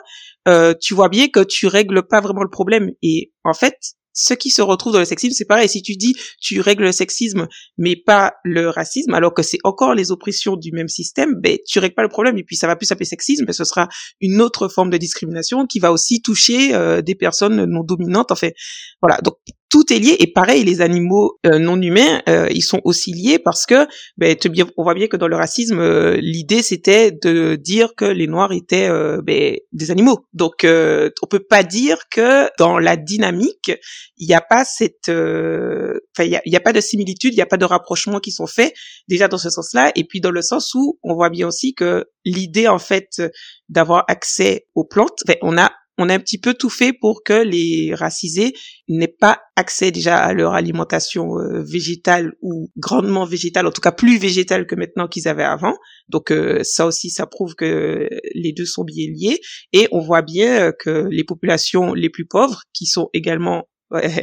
euh, tu vois bien que tu règles pas vraiment le problème. Et en fait, ce qui se retrouve dans le sexisme, c'est pareil. Si tu dis tu règles le sexisme, mais pas le racisme, alors que c'est encore les oppressions du même système, ben tu règles pas le problème. Et puis ça va plus s'appeler sexisme, mais ce sera une autre forme de discrimination qui va aussi toucher euh, des personnes non dominantes. En fait, voilà. Donc tout est lié. Et pareil les animaux euh, non humains euh, ils sont aussi liés parce que ben, on voit bien que dans le racisme euh, l'idée c'était de dire que les noirs étaient ben, des animaux. Donc on peut pas dire que dans la dynamique il n'y a pas cette enfin il y a, pas de similitude il n'y a pas de rapprochement qui sont faits déjà dans ce sens-là. Et puis dans le sens où on voit bien aussi que l'idée en fait d'avoir accès aux plantes on a on a un petit peu tout fait pour que les racisés n'aient pas accès déjà à leur alimentation euh, végétale ou grandement végétale, en tout cas plus végétale que maintenant qu'ils avaient avant. Donc euh, ça aussi, ça prouve que les deux sont bien liés. Et on voit bien euh, que les populations les plus pauvres, qui sont également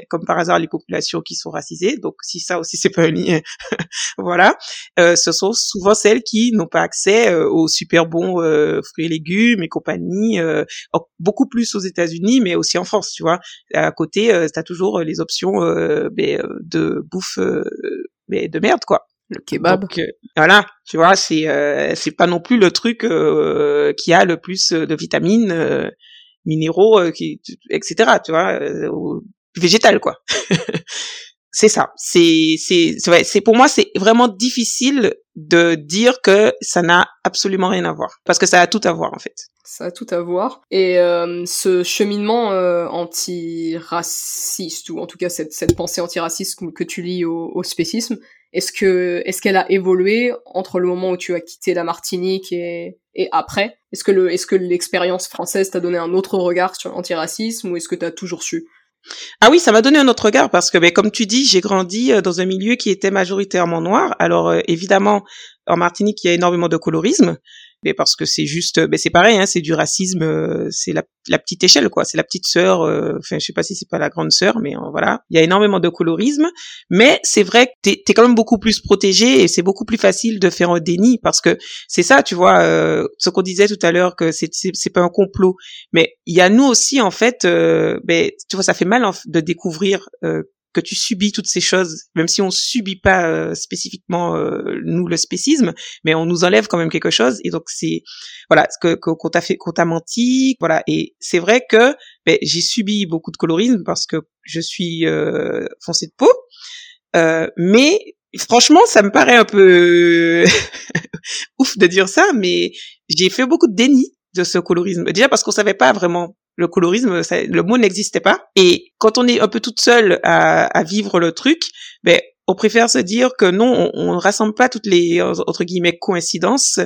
comme par hasard les populations qui sont racisées. Donc si ça aussi c'est pas un lien, [laughs] voilà, euh, ce sont souvent celles qui n'ont pas accès euh, aux super bons euh, fruits et légumes et compagnie, euh, beaucoup plus aux États-Unis, mais aussi en France, tu vois. À côté, euh, t'as toujours les options ben, de bouffe ben, de merde, quoi. Le kebab. Donc, voilà, tu vois, c'est c'est pas non plus le truc qui a le plus de vitamines minéraux, qui, etc. Tu vois, végétal quoi. [laughs] c'est ça. C'est c'est c'est c'est pour moi c'est vraiment difficile de dire que ça n'a absolument rien à voir parce que ça a tout à voir en fait. Ça a tout à voir. Et euh, ce cheminement euh, antiraciste ou en tout cas cette cette pensée antiraciste que tu lis au, au spécisme, est-ce que est-ce qu'elle a évolué entre le moment où tu as quitté la Martinique et et après? Est-ce que le est-ce que l'expérience française t'a donné un autre regard sur l'antiracisme ou est-ce que tu as toujours su? Ah oui, ça m'a donné un autre regard parce que, ben, comme tu dis, j'ai grandi euh, dans un milieu qui était majoritairement noir. Alors euh, évidemment, en Martinique, il y a énormément de colorisme, mais parce que c'est juste, ben c'est pareil, hein, c'est du racisme, euh, c'est la, la, petite échelle, quoi. C'est la petite sœur. Euh, enfin, je sais pas si c'est pas la grande sœur, mais euh, voilà. Il y a énormément de colorisme, mais c'est vrai que t'es es quand même beaucoup plus protégé et c'est beaucoup plus facile de faire un déni parce que c'est ça, tu vois, ce qu'on disait tout à l'heure que c'est c'est pas un complot, mais il y a nous aussi en fait, ben tu vois, ça fait mal de découvrir que tu subis toutes ces choses, même si on subit pas euh, spécifiquement euh, nous le spécisme, mais on nous enlève quand même quelque chose. Et donc c'est voilà que qu'on t'a fait, qu'on t'a menti, voilà. Et c'est vrai que ben, j'ai subi beaucoup de colorisme parce que je suis euh, foncé de peau, mais franchement ça me paraît un peu [laughs] ouf de dire ça, mais j'ai fait beaucoup de déni de ce colorisme. Déjà parce qu'on savait pas vraiment le colorisme, le mot n'existait pas. Et quand on est un peu toute seule à, vivre le truc, ben on préfère se dire que non, on, ne rassemble pas toutes les entre guillemets coïncidences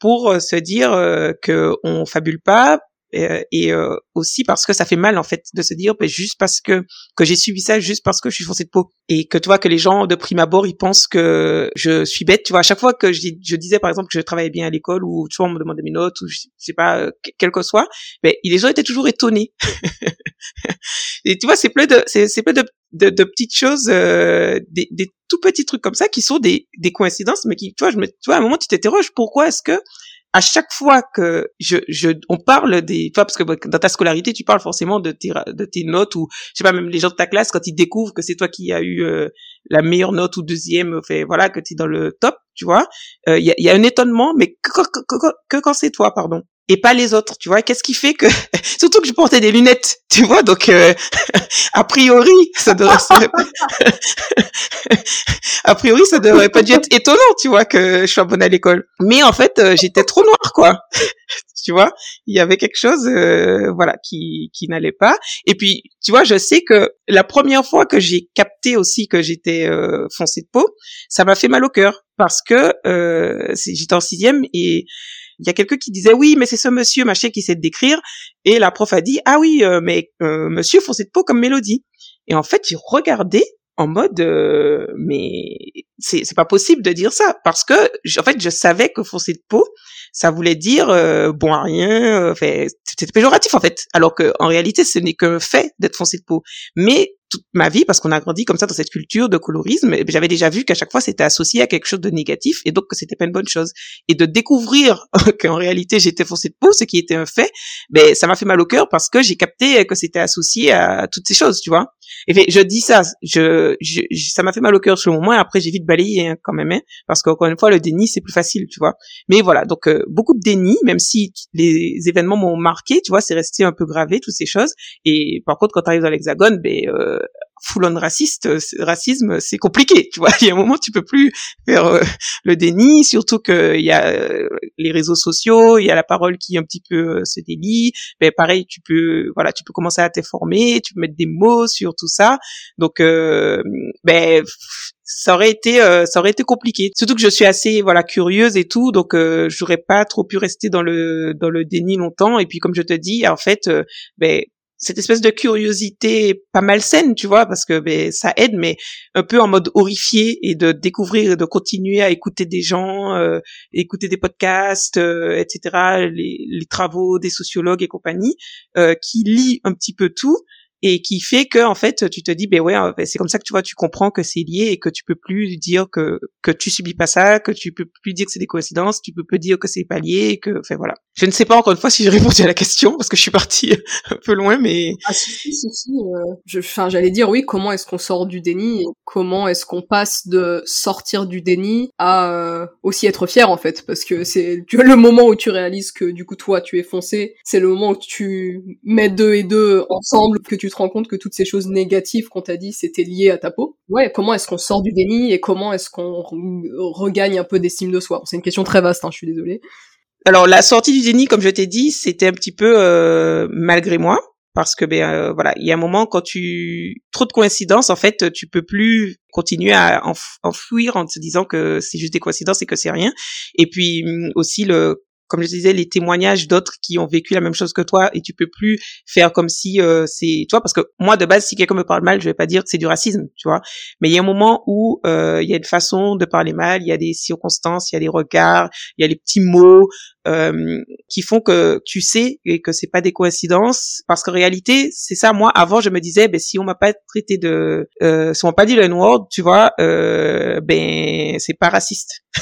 pour euh, se dire euh, que on fabule pas, euh, et, euh, aussi parce que ça fait mal en fait de se dire ben, juste parce que que j'ai subi ça juste parce que je suis foncé de peau. Et que tu vois que les gens de prime abord ils pensent que je suis bête tu vois. À chaque fois que je, disais par exemple que je travaillais bien à l'école ou tu vois on me demandait mes notes ou je sais pas euh, quel que soit ben les gens étaient toujours étonnés. [laughs] Et tu vois c'est plein de c'est plein de, de, de petites choses des, des tout petits trucs comme ça qui sont des des coïncidences mais qui tu vois je me tu vois à un moment tu t'interroges pourquoi est-ce que à chaque fois que je, je on parle des parce que dans ta scolarité tu parles forcément de tes de tes notes ou je sais pas même les gens de ta classe quand ils découvrent que c'est toi qui as eu euh, la meilleure note ou deuxième fait voilà que tu es dans le top tu vois euh, il y, a, y, a, un étonnement mais que, que quand c'est toi pardon et pas les autres, tu vois. Qu'est-ce qui fait que, [laughs] surtout que je portais des lunettes, tu vois, donc euh, [laughs] a priori, ça devrait, [laughs] a priori, ça devrait pas dû être étonnant, tu vois, que je sois bonne à l'école. Mais en fait, euh, j'étais trop noire, quoi. tu vois, il y avait quelque chose, euh, voilà, qui qui n'allait pas. Et puis, tu vois, je sais que la première fois que j'ai capté aussi que j'étais foncée de peau, ça m'a fait mal au cœur parce que j'étais en sixième et il y a quelqu'un qui disait oui, mais c'est ce monsieur machin qui sait décrire. Et la prof a dit ah oui, euh, mais euh, monsieur foncé de peau comme mélodie. Et en fait, j'ai regardé en mode euh, mais c'est c'est pas possible de dire ça parce que en fait je savais que foncé de peau ça voulait dire bon à rien c'était péjoratif en fait alors que en réalité ce n'est qu'un fait d'être foncé de peau mais toute ma vie parce qu'on a grandi comme ça dans cette culture de colorisme. J'avais déjà vu qu'à chaque fois c'était associé à quelque chose de négatif et donc que c'était pas une bonne chose. Et de découvrir [laughs] qu'en réalité j'étais foncé de peau, ce qui était un fait, ben ça m'a fait mal au cœur parce que j'ai capté que c'était associé à toutes ces choses, tu vois. Et je dis ça, je, je ça m'a fait mal au cœur sur le moment et après j'ai vite balayé hein, quand même, hein, parce qu'encore une fois le déni c'est plus facile, tu vois. Mais voilà, donc euh, beaucoup de déni, même si les événements m'ont marqué, tu vois, c'est resté un peu gravé toutes ces choses. Et par contre quand tu arrives dans l'hexagone, ben euh, full on raciste, euh, racisme, c'est compliqué, tu vois. [laughs] Il y a un moment, tu peux plus faire euh, le déni, surtout qu'il y a euh, les réseaux sociaux, il y a la parole qui un petit peu se délie. Ben pareil, tu peux, voilà, tu peux commencer à t'informer, tu peux mettre des mots sur tout ça. Donc, ben ça aurait été ça aurait été compliqué surtout que je suis assez voilà curieuse et tout donc j'aurais pas trop pu rester dans le dans le déni longtemps et puis comme je te dis en fait ben cette espèce de curiosité pas malsaine, tu vois, parce que ben, ça aide, mais un peu en mode horrifié et de découvrir, de continuer à écouter des gens, euh, écouter des podcasts, euh, etc., les, les, travaux des sociologues et compagnie, euh, qui lit un petit peu tout et qui fait que en fait tu te dis ben ouais ben, c'est comme ça que tu vois tu comprends que c'est lié et que tu peux plus dire que que tu subis pas ça que tu peux plus dire que c'est des coïncidences tu peux plus dire que c'est pas lié que enfin voilà. Je ne sais pas encore une fois si j'ai répondu à la question parce que je suis partie [laughs] un peu loin mais ah si si si, euh, enfin j'allais dire oui comment est-ce qu'on sort du déni et comment est-ce qu'on passe de sortir du déni à euh, aussi être fier en fait? Parce que c'est le moment où tu réalises que du coup toi tu es foncé c'est le moment où tu mets deux et deux ensemble que tu te rends compte que toutes ces choses négatives qu'on t'a dit, c'était lié à ta peau? Ouais, comment est-ce qu'on sort du déni et comment est-ce qu'on regagne un peu d'estime de soi? C'est une question très vaste, hein, je suis désolée. Alors la sortie du déni, comme je t'ai dit, c'était un petit peu euh, malgré moi parce que ben euh, voilà, il y a un moment quand tu trop de coïncidences en fait, tu peux plus continuer à enfouir en te disant que c'est juste des coïncidences et que c'est rien. Et puis hum, aussi le comme je disais, les témoignages d'autres qui ont vécu la même chose que toi et tu peux plus faire comme si euh, c'est toi parce que moi de base si quelqu'un me parle mal je vais pas dire que c'est du racisme tu vois. Mais il y a un moment où euh, il y a une façon de parler mal il y a des circonstances il y a des regards il y a les petits mots euh, qui font que tu sais et que c'est pas des coïncidences. Parce qu'en réalité c'est ça moi avant je me disais ben si on m'a pas traité de euh, si on m'a pas dit le N-word tu vois euh, ben c'est pas raciste. [laughs]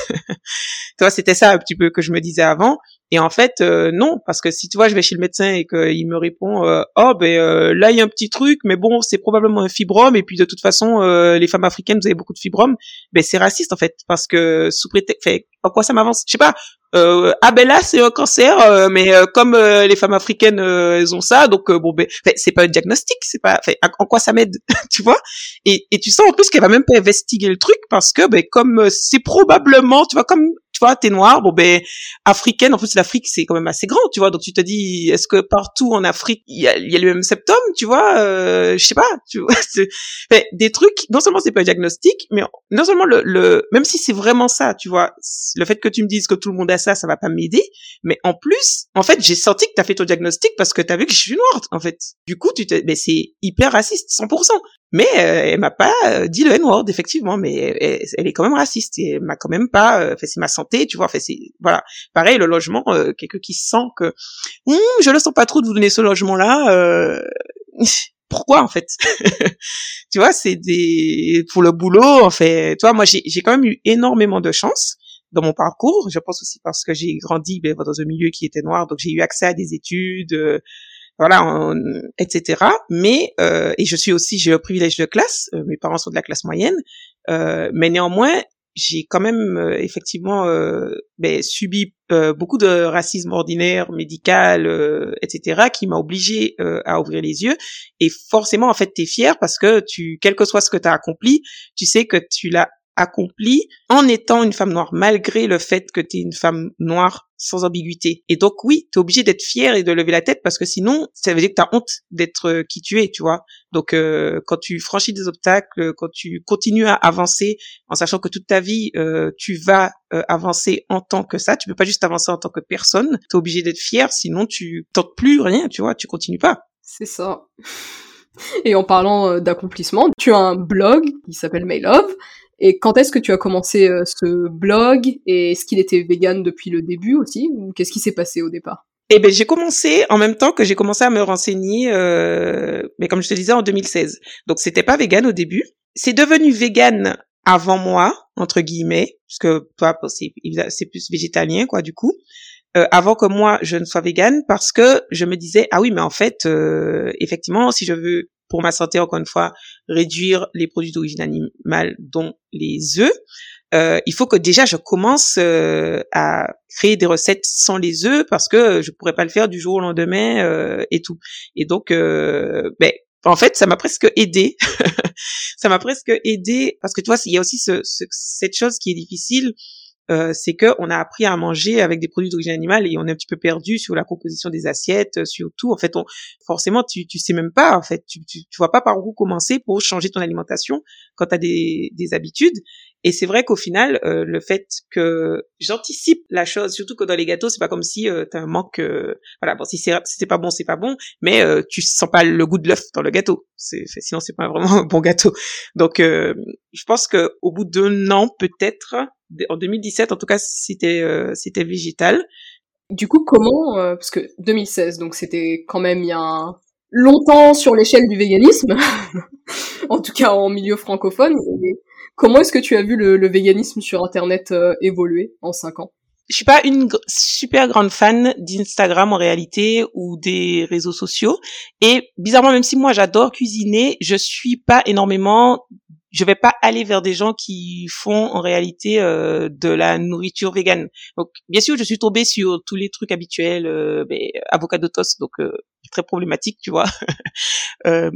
Tu vois c'était ça un petit peu que je me disais avant et en fait, euh, non, parce que si tu vois, je vais chez le médecin et qu'il me répond, euh, oh ben euh, là il y a un petit truc, mais bon, c'est probablement un fibrome, et puis de toute façon, les femmes africaines, vous avez beaucoup de fibromes, ben c'est raciste en fait, parce que sous prétexte, en quoi ça m'avance? Je sais pas. Euh, ah ben là c'est un cancer, mais comme les femmes africaines elles ont ça, donc bon ben c'est pas un diagnostic, c'est pas, en quoi ça m'aide, [laughs] tu vois? Et, et tu sens en plus qu'elle va même pas investiguer le truc parce que ben comme c'est probablement, tu vois comme tu vois, t'es noir, bon ben africaine, en plus l'Afrique c'est quand même assez grand, tu vois, donc tu te dis, est-ce que partout en Afrique il y a, y a le même symptôme, tu vois, euh, je sais pas, tu vois, [laughs] des trucs. Non seulement c'est pas un diagnostic, mais non seulement le, le même si c'est vraiment ça, tu vois, le fait que tu me dises que tout le monde a ça, ça va pas m'aider, mais en plus, en fait, j'ai senti que t'as fait ton diagnostic parce que t'as vu que je suis noire, en fait. Du coup, tu te, ben c'est hyper raciste, 100%. Mais euh, elle m'a pas euh, dit le N-word effectivement, mais elle, est quand même raciste et elle m'a quand même pas euh, fait c'est ma santé, tu vois, fait c'est voilà. Pareil le logement, quelqu'un qui sent que hum, je le sens pas trop de vous donner ce logement là. [laughs] pourquoi en fait? [laughs] Tu vois, c'est des pour le boulot en fait. Tu vois, moi j'ai j'ai quand même eu énormément de chance dans mon parcours. Je pense aussi parce que j'ai grandi ben, dans un milieu qui était noir, donc j'ai eu accès à des études voilà, etc. Mais euh, et je suis aussi, j'ai le privilège de classe. Euh, mes parents sont de la classe moyenne, euh, mais néanmoins, j'ai quand même euh, effectivement ben, subi beaucoup de racisme ordinaire, médical, etc., qui m'a obligé à ouvrir les yeux. Et forcément, en fait, t'es fier parce que tu, quel que soit ce que tu as accompli, tu sais que tu l'as accompli en étant une femme noire, malgré le fait que tu es une femme noire sans ambiguïté. Et donc oui, tu es obligé d'être fière et de lever la tête parce que sinon, ça veut dire que tu as honte d'être euh, qui tu es, tu vois. Donc euh, quand tu franchis des obstacles, quand tu continues à avancer en sachant que toute ta vie, euh, tu vas avancer en tant que ça, tu peux pas juste avancer en tant que personne, tu es obligé d'être fier, sinon tu tentes plus rien, tu vois, tu continues pas. C'est ça. Et en parlant d'accomplissement, tu as un blog qui s'appelle My Love et quand est-ce que tu as commencé euh, ce blog Et est-ce qu'il était vegan depuis le début aussi Ou qu'est-ce qui s'est passé au départ? Eh ben j'ai commencé en même temps que j'ai commencé à me renseigner, euh, mais comme je te disais en 2016. Donc c'était pas vegan au début. C'est devenu vegan avant moi entre guillemets, parce que toi c'est plus végétalien quoi du coup. Euh, avant que moi je ne sois vegan parce que je me disais ah oui mais en fait euh, effectivement si je veux pour ma santé encore une fois réduire les produits d'origine animale dont les œufs euh, il faut que déjà je commence euh, à créer des recettes sans les œufs parce que je pourrais pas le faire du jour au lendemain euh, et tout. Et donc, euh, ben, en fait, ça m'a presque aidé. [laughs] ça m'a presque aidé parce que tu vois, il y a aussi ce, cette chose qui est difficile. Euh, c'est que on a appris à manger avec des produits d'origine animale et on est un petit peu perdu sur la composition des assiettes, sur tout. En fait, on, forcément, tu tu sais même pas. En fait, tu, tu, tu vois pas par où commencer pour changer ton alimentation quand tu des, des habitudes. Et c'est vrai qu'au final, euh, le fait que j'anticipe la chose, surtout que dans les gâteaux, c'est pas comme si euh, t'as un manque. Euh, voilà, bon, si c'est pas bon, c'est pas bon, mais euh, tu sens pas le goût de l'œuf dans le gâteau. C'est sinon c'est pas [laughs] vraiment un bon gâteau. Donc, je pense que au bout d'un an, peut-être, en 2017, en tout cas, c'était c'était végétal. Du coup, comment Parce que 2016, donc c'était quand même il y a longtemps sur l'échelle du véganisme, [laughs] en tout cas en milieu francophone. Comment est-ce que tu as vu le, le véganisme sur Internet euh, évoluer en cinq ans? Je suis pas une super grande fan d'Instagram en réalité ou des réseaux sociaux. Et bizarrement, même si moi j'adore cuisiner, je suis pas énormément je vais pas aller vers des gens qui font en réalité euh, de la nourriture végane. Donc bien sûr, je suis tombée sur tous les trucs habituels, euh, ben, avocat de toast, donc euh, très problématique, tu vois. [laughs] euh,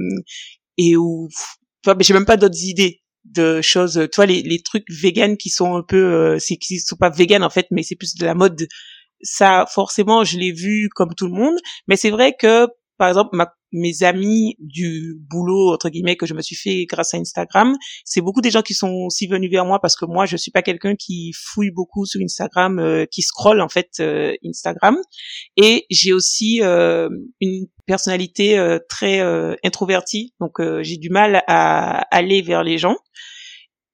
et où, enfin, j'ai même pas d'autres idées de choses tu vois les, les trucs véganes qui sont un peu euh, c'est qui sont pas véganes en fait mais c'est plus de la mode. Ça forcément je l'ai vu comme tout le monde mais c'est vrai que par exemple ma, mes amis du boulot entre guillemets que je me suis fait grâce à Instagram c'est beaucoup des gens qui sont aussi venus vers moi parce que moi je suis pas quelqu'un qui fouille beaucoup sur Instagram euh, qui scrolle en fait euh, Instagram. Et j'ai aussi euh, une personnalité euh, très introvertie. Donc j'ai du mal à aller vers les gens.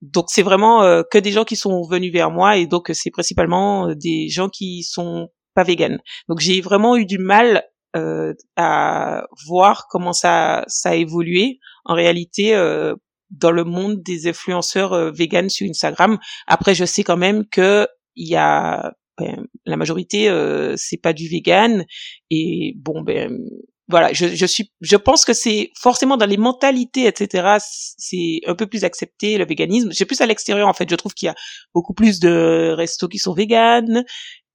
Donc c'est vraiment que des gens qui sont venus vers moi et donc c'est principalement des gens qui sont pas véganes. Donc j'ai vraiment eu du mal euh, à voir comment ça ça a évolué en réalité euh, dans le monde des influenceurs euh, véganes sur Instagram. Après, je sais quand même que il y a ben, la majorité euh, c'est pas du vegan et bon ben voilà, je, je suis, je pense que c'est forcément dans les mentalités, etc. C'est un peu plus accepté le véganisme. J'ai plus à l'extérieur en fait. Je trouve qu'il y a beaucoup plus de restos qui sont véganes,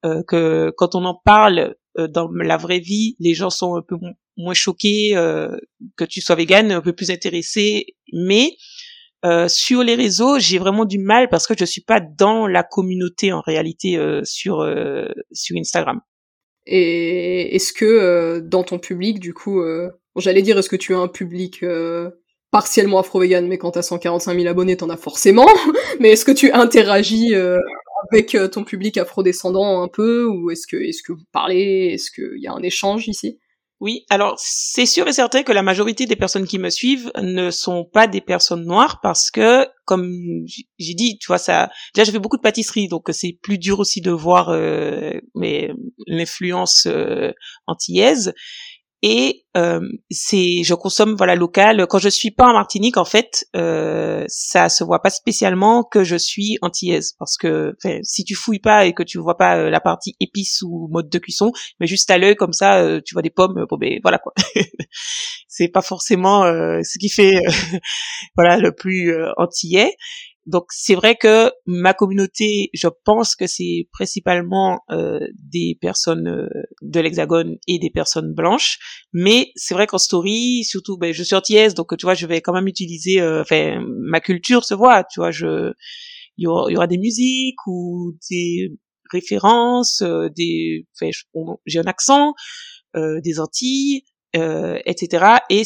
euh, que quand on en parle euh, dans la vraie vie, les gens sont un peu moins choqués euh, que tu sois vegan, un peu plus intéressés. Mais euh, sur les réseaux, j'ai vraiment du mal parce que je suis pas dans la communauté en réalité sur sur Instagram. Et est-ce que dans ton public, du coup, j'allais dire, est-ce que tu as un public partiellement afro-vegan, mais quand t'as 145 000 abonnés, t'en as forcément. [laughs] mais est-ce que tu interagis avec euh, ton public afrodescendant un peu ou est-ce que est-ce que vous parlez Est-ce qu'il y a un échange ici? Oui, alors c'est sûr et certain que la majorité des personnes qui me suivent ne sont pas des personnes noires parce que, comme j'ai dit, tu vois ça. Déjà, je fais beaucoup de pâtisserie, donc c'est plus dur aussi de voir euh, mais l'influence euh, antillaise et euh, c'est je consomme voilà local. Quand je suis pas en Martinique en fait euh, ça se voit pas spécialement que je suis antillaise. Parce que si tu fouilles pas et que tu vois pas euh, la partie épice ou mode de cuisson mais juste à l'œil comme ça euh, tu vois des pommes bon ben voilà quoi. [laughs] C'est pas forcément ce qui fait [laughs] voilà le plus antillais donc c'est vrai que ma communauté, je pense que c'est principalement euh, des personnes euh, de l'Hexagone et des personnes blanches, mais c'est vrai qu'en story, surtout, ben, je suis antillaise, donc tu vois, je vais quand même utiliser, euh, enfin, ma culture se voit, tu vois, je, il y aura, des musiques ou des références, euh, des, enfin, j'ai un accent, des Antilles, etc. Et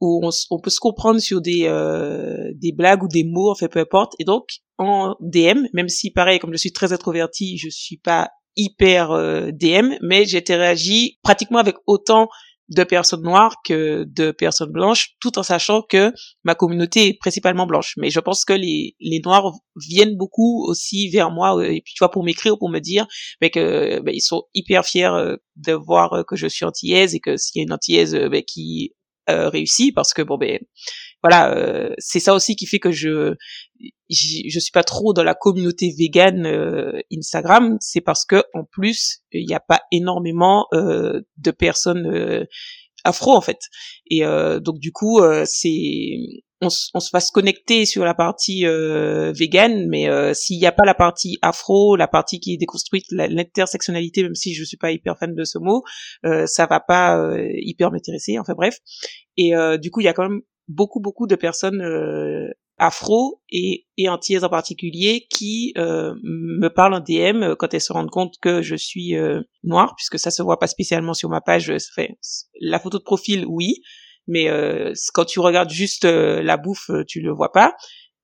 où on, peut se comprendre sur des euh, des blagues ou des mots, enfin peu importe. Et donc en DM, même si pareil, comme je suis très introvertie, je suis pas hyper euh, DM, mais j'ai interagi pratiquement avec autant de personnes noires que de personnes blanches, tout en sachant que ma communauté est principalement blanche. Mais je pense que les, les noirs viennent beaucoup aussi vers moi, et puis tu vois, pour m'écrire, pour me dire mais que ben, ils sont hyper fiers de voir que je suis antillaise et que s'il y a une antillaise ben, qui réussit, parce que bon ben voilà, euh, c'est ça aussi qui fait que je je suis pas trop dans la communauté végane euh, Instagram, c'est parce que en plus il n'y a pas énormément euh, de personnes afro en fait. Et donc du coup c'est on, on, se va se connecter sur la partie euh, vegan, mais s'il n'y a pas la partie afro, la partie qui est déconstruite, l'intersectionnalité, même si je suis pas hyper fan de ce mot, euh, ça va pas hyper m'intéresser. Enfin bref. Et du coup, il y a quand même beaucoup beaucoup de personnes euh, afro et, et antillaises en particulier qui euh, me parlent en DM quand elles se rendent compte que je suis euh, noire puisque ça se voit pas spécialement sur ma page fait la photo de profil oui mais quand tu regardes juste la bouffe tu le vois pas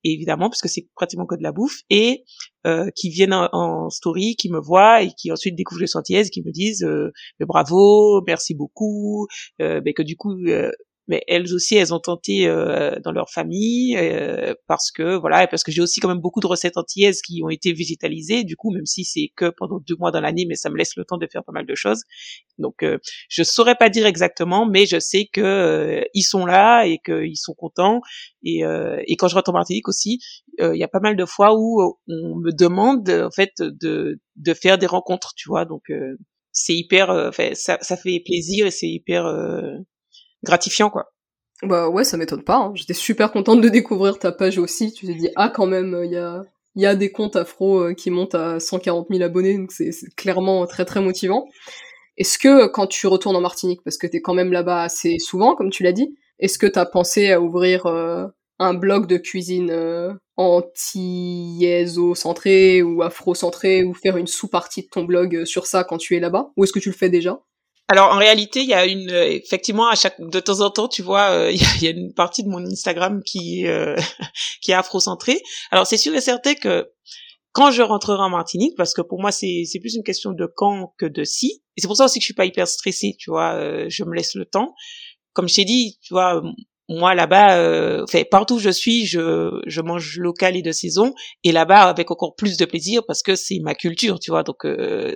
évidemment parce que c'est pratiquement que de la bouffe et qui viennent en, story qui me voient et qui ensuite découvrent les Antillaises qui me disent bravo merci beaucoup mais que du coup mais elles aussi elles ont tenté euh, dans leur famille euh, parce que voilà parce que j'ai aussi quand même beaucoup de recettes antillaises qui ont été végétalisées. Du coup même si c'est que pendant deux mois dans l'année mais ça me laisse le temps de faire pas mal de choses. Donc euh, je saurais pas dire exactement mais je sais que euh, ils sont là et qu'ils sont contents. Et, et quand je rentre en Martinique aussi il y a pas mal de fois où on me demande en fait de de faire des rencontres tu vois. Donc c'est hyper ça, ça fait plaisir et c'est hyper gratifiant, quoi. Bah ouais, ça m'étonne pas. Hein. J'étais super contente de découvrir ta page aussi. Tu t'es dit, ah quand même, il y a, des comptes afro euh, qui montent à 140 000 abonnés, donc c'est clairement très très motivant. Est-ce que quand tu retournes en Martinique, parce que t'es quand même là-bas assez souvent, comme tu l'as dit, est-ce que t'as pensé à ouvrir euh, un blog de cuisine euh, anti-centré ou afro-centré, ou faire une sous-partie de ton blog sur ça quand tu es là-bas? Ou est-ce que tu le fais déjà? Alors en réalité, il y a une effectivement à chaque de temps en temps, tu vois, euh, [laughs] il, y a, une partie de mon Instagram qui euh, [laughs] qui est afrocentrée. Alors c'est sûr et certain que quand je rentrerai en Martinique, parce que pour moi c'est c'est plus une question de quand que de si, et c'est pour ça aussi que je suis pas hyper stressée, tu vois, euh, je me laisse le temps. Comme je t'ai dit, tu vois, moi là-bas, euh, fait partout où je suis, je je mange local et de saison, et là-bas avec encore plus de plaisir parce que c'est ma culture, tu vois, donc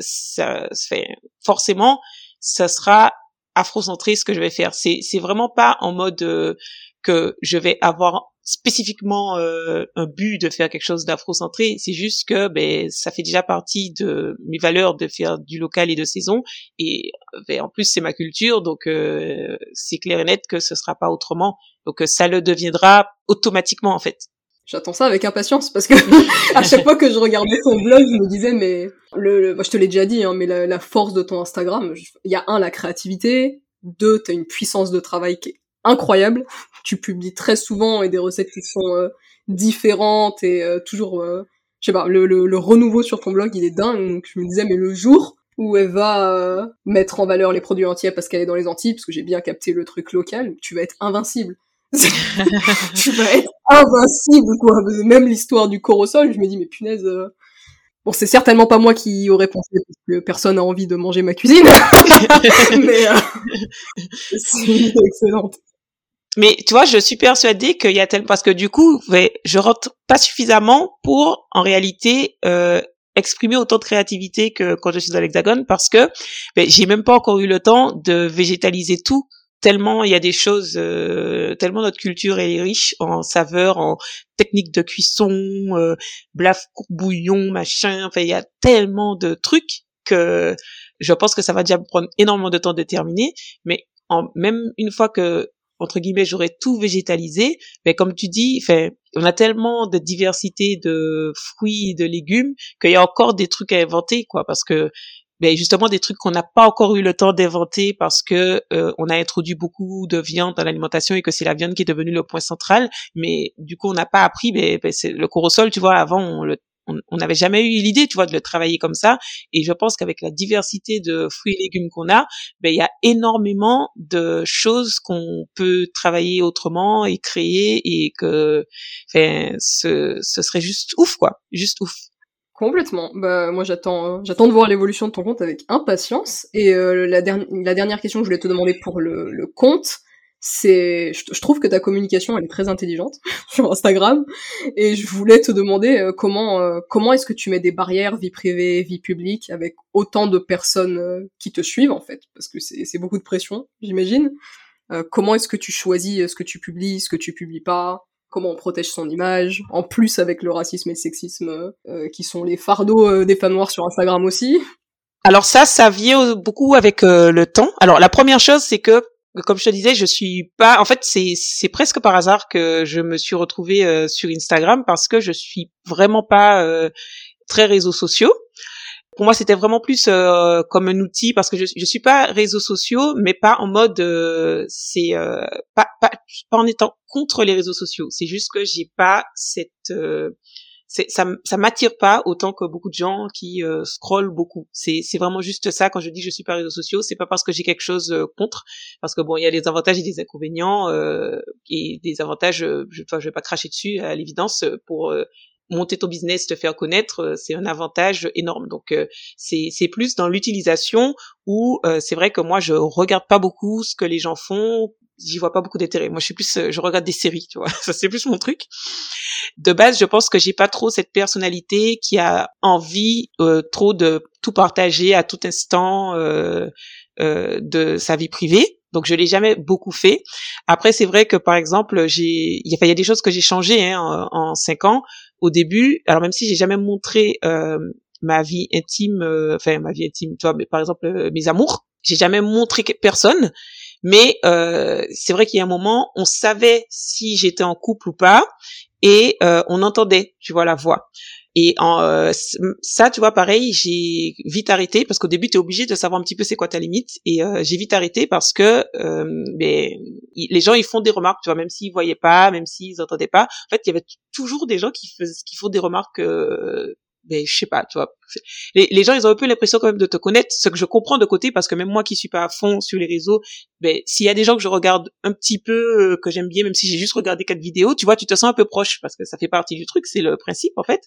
ça, ça fait forcément ça sera afrocentré ce que je vais faire. C'est c'est vraiment pas en mode euh, que je vais avoir spécifiquement euh, un but de faire quelque chose d'afrocentré. C'est juste que ben ça fait déjà partie de mes valeurs de faire du local et de saison. Et ben, en plus c'est ma culture, donc euh, c'est clair et net que ce sera pas autrement. Donc ça le deviendra automatiquement en fait. J'attends ça avec impatience parce que [laughs] à chaque fois que je regardais ton blog, je me disais mais le, je te l'ai déjà dit, hein, mais la, force de ton Instagram, il y a un la créativité, deux t'as une puissance de travail qui est incroyable. Tu publies très souvent et des recettes qui sont euh, différentes et euh, toujours, euh, je sais pas, le, le, renouveau sur ton blog il est dingue. Donc je me disais mais le jour où elle va mettre en valeur les produits entiers parce qu'elle est dans les Antilles, parce que j'ai bien capté le truc local, tu vas être invincible. [laughs] tu vas être invincible, quoi. Même l'histoire du corosol, je me dis, mais punaise. Euh, bon, c'est certainement pas moi qui y aurais pensé, parce que personne n'a envie de manger ma cuisine. [laughs] mais euh, c'est excellente. Mais tu vois, je suis persuadée qu'il y a tellement parce que du coup, je rentre pas suffisamment pour en réalité euh, exprimer autant de créativité que quand je suis dans l'Hexagone parce que ben, j'ai même pas encore eu le temps de végétaliser tout tellement il y a des choses, euh, tellement notre culture est riche en saveurs, en techniques de cuisson, euh, blaf, bouillon, machin. Enfin, il y a tellement de trucs que je pense que ça va déjà prendre énormément de temps de terminer. Mais en, même une fois que entre guillemets j'aurais tout végétalisé, mais comme tu dis, enfin, on a tellement de diversité de fruits, de légumes qu'il y a encore des trucs à inventer, quoi, parce que ben justement des trucs qu'on n'a pas encore eu le temps d'inventer parce que euh, on a introduit beaucoup de viande dans l'alimentation et que c'est la viande qui est devenue le point central mais du coup on n'a pas appris ben, ben c'est le corosol tu vois avant on le on n'avait jamais eu l'idée, tu vois, de le travailler comme ça. Et je pense qu'avec la diversité de fruits et légumes qu'on a, ben il y a énormément de choses qu'on peut travailler autrement et créer et que, enfin, ce, ce serait juste ouf, quoi, juste ouf. Complètement. Bah moi j'attends, j'attends de voir l'évolution de ton compte avec impatience. Et la, la, dernière question que je voulais te demander pour le, compte, c'est, je, trouve que ta communication elle est très intelligente [laughs] sur Instagram et je voulais te demander euh, comment euh, comment est-ce que tu mets des barrières vie privée vie publique avec autant de personnes euh, qui te suivent en fait? Parce que c'est beaucoup de pression j'imagine comment est-ce que tu choisis ce que tu publies ce que tu publies pas? Comment on protège son image en plus avec le racisme et le sexisme qui sont les fardeaux des femmes noires sur Instagram aussi alors ça, ça vient beaucoup avec le temps. Alors la première chose, c'est que comme je te disais, je suis pas. En fait, c'est presque par hasard que je me suis retrouvée euh, sur Instagram parce que je suis vraiment pas euh, très réseaux sociaux. Pour moi, c'était vraiment plus euh, comme un outil parce que je je suis pas réseaux sociaux, mais pas en mode c'est pas, pas pas en étant contre les réseaux sociaux. C'est juste que j'ai pas cette ça ça m'attire pas autant que beaucoup de gens qui euh, scrollent beaucoup. C'est c'est vraiment juste ça quand je dis que je suis pas réseaux sociaux, c'est pas parce que j'ai quelque chose euh, contre parce que bon, il y a des avantages et des inconvénients euh, et des avantages euh, je enfin, je vais pas cracher dessus à l'évidence pour monter ton business, te faire connaître, c'est un avantage énorme. Donc c'est c'est plus dans l'utilisation où c'est vrai que moi je regarde pas beaucoup ce que les gens font j'y vois pas beaucoup d'intérêt. Moi, je suis plus, euh, je regarde des séries, tu vois. [laughs] Ça, c'est plus mon truc. De base, je pense que j'ai pas trop cette personnalité qui a envie euh, trop de tout partager à tout instant euh, euh, de sa vie privée. Donc, je l'ai jamais beaucoup fait. Après, c'est vrai que, par exemple, j'ai, il y, a des choses que j'ai changées hein, en, cinq ans. Au début, alors même si j'ai jamais montré euh, ma vie intime, enfin ma vie intime, tu vois, par exemple mes amours, j'ai jamais montré personne mais euh, c'est vrai qu'il y a un moment, on savait si j'étais en couple ou pas, et euh, on entendait, tu vois, la voix. Et euh, ça, tu vois, pareil, j'ai vite arrêté parce qu'au début, tu es obligé de savoir un petit peu c'est quoi ta limite. Et euh, j'ai vite arrêté parce que euh, ben, les gens, ils font des remarques, tu vois, même s'ils voyaient pas, même s'ils entendaient pas. En fait, il y avait toujours des gens qui, faisaient, qui font des remarques mais je sais pas, tu vois. Les, les, gens, ils ont un peu l'impression quand même de te connaître, ce que je comprends de côté, parce que même moi qui suis pas à fond sur les réseaux, ben, s'il y a des gens que je regarde un petit peu, euh, que j'aime bien, même si j'ai juste regardé quatre vidéos, tu vois, tu te sens un peu proche, parce que ça fait partie du truc, c'est le principe, en fait.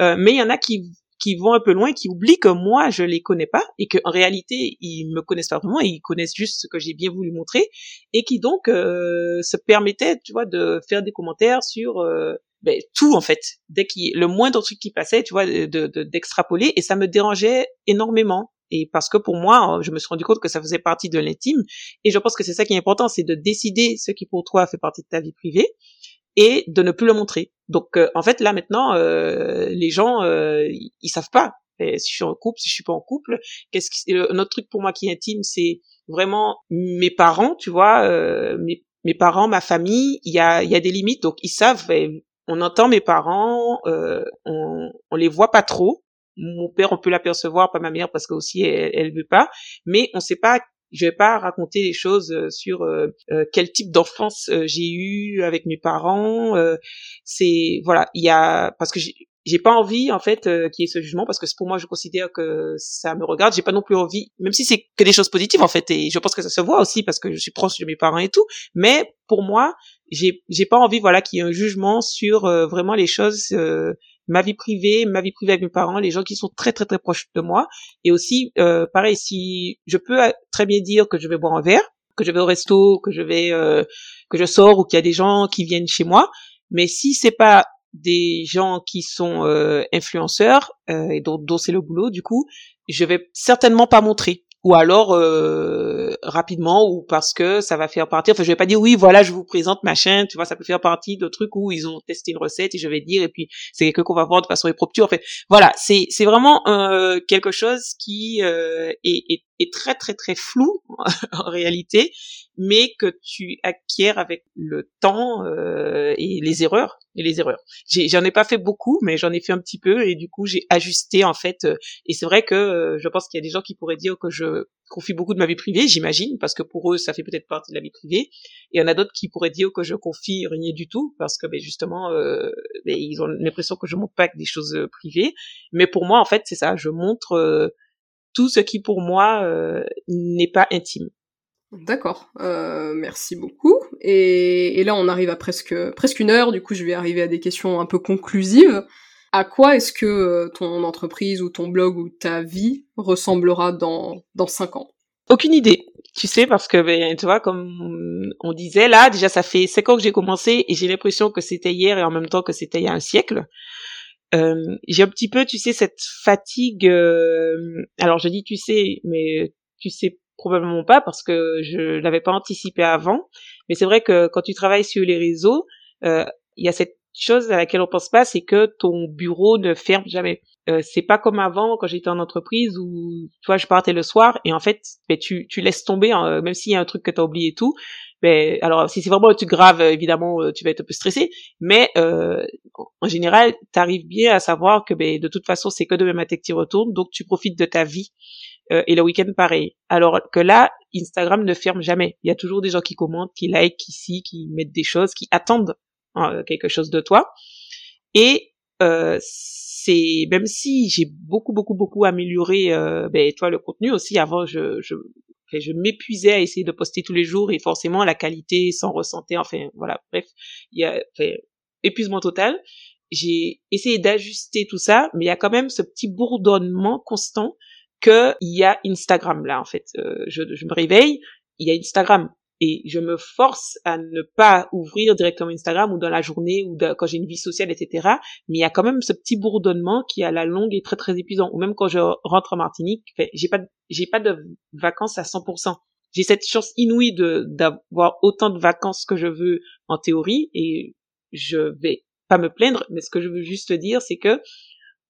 Euh, mais il y en a qui qui vont un peu loin, qui oublient que moi je les connais pas et que en réalité ils me connaissent pas vraiment, ils connaissent juste ce que j'ai bien voulu montrer et qui donc euh, se permettaient, tu vois, de faire des commentaires sur euh, ben, tout en fait. Dès qu'il le moindre truc qui passait, tu vois, de d'extrapoler et ça me dérangeait énormément. Et parce que pour moi, je me suis rendu compte que ça faisait partie de l'intime. Et je pense que c'est ça qui est important, c'est de décider ce qui pour toi fait partie de ta vie privée et de ne plus le montrer. Donc euh, en fait là maintenant, euh, les gens euh, ils, savent pas si je suis en couple, si je suis pas en couple. Qu'est-ce qui, autre truc pour moi qui est intime, c'est vraiment mes parents, tu vois, mes, mes parents, ma famille. Il y a il y a des limites, donc ils savent on entend mes parents, euh, on, on les voit pas trop. Mon père, on peut l'apercevoir, pas ma mère parce que aussi elle, elle veut pas, mais on sait pas. Je vais pas raconter les choses euh, sur euh, quel type d'enfance j'ai eu avec mes parents. c'est voilà, il y a parce que j'ai pas envie en fait euh, qu'il y ait ce jugement parce que pour moi je considère que ça me regarde. J'ai pas non plus envie même si c'est que des choses positives en fait et je pense que ça se voit aussi parce que je suis proche de mes parents et tout. Mais pour moi j'ai j'ai pas envie voilà qu'il y ait un jugement sur euh, vraiment les choses euh, ma vie privée ma vie privée avec mes parents les gens qui sont très très très proches de moi. Et aussi pareil si je peux très bien dire que je vais boire un verre que je vais au resto que je vais que je sors ou qu'il y a des gens qui viennent chez moi. Mais si c'est pas des gens qui sont euh, influenceurs euh, et dont, dont c'est le boulot du coup je vais certainement pas montrer. Ou alors euh, rapidement ou parce que ça va faire partie enfin je vais pas dire oui voilà je vous présente ma chaîne tu vois ça peut faire partie de trucs où ils ont testé une recette et je vais dire et puis c'est quelque qu'on va voir de façon impromptue en voilà c'est c'est vraiment euh, quelque chose qui euh, est, est, est très très très flou [laughs] en réalité mais que tu acquiers avec le temps euh, et les erreurs et les erreurs. J'en ai, pas fait beaucoup, mais j'en ai fait un petit peu et du coup j'ai ajusté en fait. Euh, et c'est vrai que euh, je pense qu'il y a des gens qui pourraient dire que je confie beaucoup de ma vie privée, j'imagine, parce que pour eux ça fait peut-être partie de la vie privée. Et il y en a d'autres qui pourraient dire que je confie rien du tout, parce que ben, justement euh, ben, ils ont l'impression que je montre pas que des choses privées. Mais pour moi en fait c'est ça, je montre tout ce qui pour moi n'est pas intime. D'accord, euh, merci beaucoup. Et, là, on arrive à presque presque une heure. Du coup, je vais arriver à des questions un peu conclusives. À quoi est-ce que ton entreprise ou ton blog ou ta vie ressemblera dans dans cinq ans? Aucune idée. Tu sais, parce que, ben, tu vois, comme on disait là, déjà ça fait cinq ans que j'ai commencé et j'ai l'impression que c'était hier et en même temps que c'était il y a un siècle. Euh, j'ai un petit peu, tu sais, cette fatigue. Euh, alors je dis tu sais, mais tu sais probablement pas parce que je l'avais pas anticipé avant. Mais c'est vrai que quand tu travailles sur les réseaux, euh, il y a cette chose à laquelle on pense pas, c'est que ton bureau ne ferme jamais. Euh, c'est pas comme avant quand j'étais en entreprise où tu vois je partais le soir et en fait ben, tu tu laisses tomber hein, même s'il y a un truc que tu as oublié et tout. Ben alors si c'est vraiment un truc grave évidemment euh, tu vas être un peu stressé mais euh, en général tu arrives bien à savoir que ben de toute façon c'est que demain matin que tu retournes donc tu profites de ta vie euh, et le week-end pareil. Alors que là Instagram ne ferme jamais. Il y a toujours des gens qui commentent qui like qui qui mettent des choses qui attendent quelque chose de toi. Et euh, c'est même si j'ai beaucoup beaucoup beaucoup amélioré euh, ben toi le contenu aussi avant je je je m'épuisais à essayer de poster tous les jours et forcément la qualité s'en ressentait. Enfin voilà bref il y a enfin, épuisement total. J'ai essayé d'ajuster tout ça mais il y a quand même ce petit bourdonnement constant que il y a Instagram là en fait. Euh, je, je me réveille il y a Instagram et je me force à ne pas ouvrir directement Instagram ou dans la journée ou quand j'ai une vie sociale, etc. Mais il y a quand même ce petit bourdonnement qui à la longue est très très épuisant. Ou même quand je rentre en Martinique, j'ai pas j'ai pas de vacances à 100%. J'ai cette chance inouïe d'avoir autant de vacances que je veux en théorie et je vais pas me plaindre. Mais ce que je veux juste dire, c'est que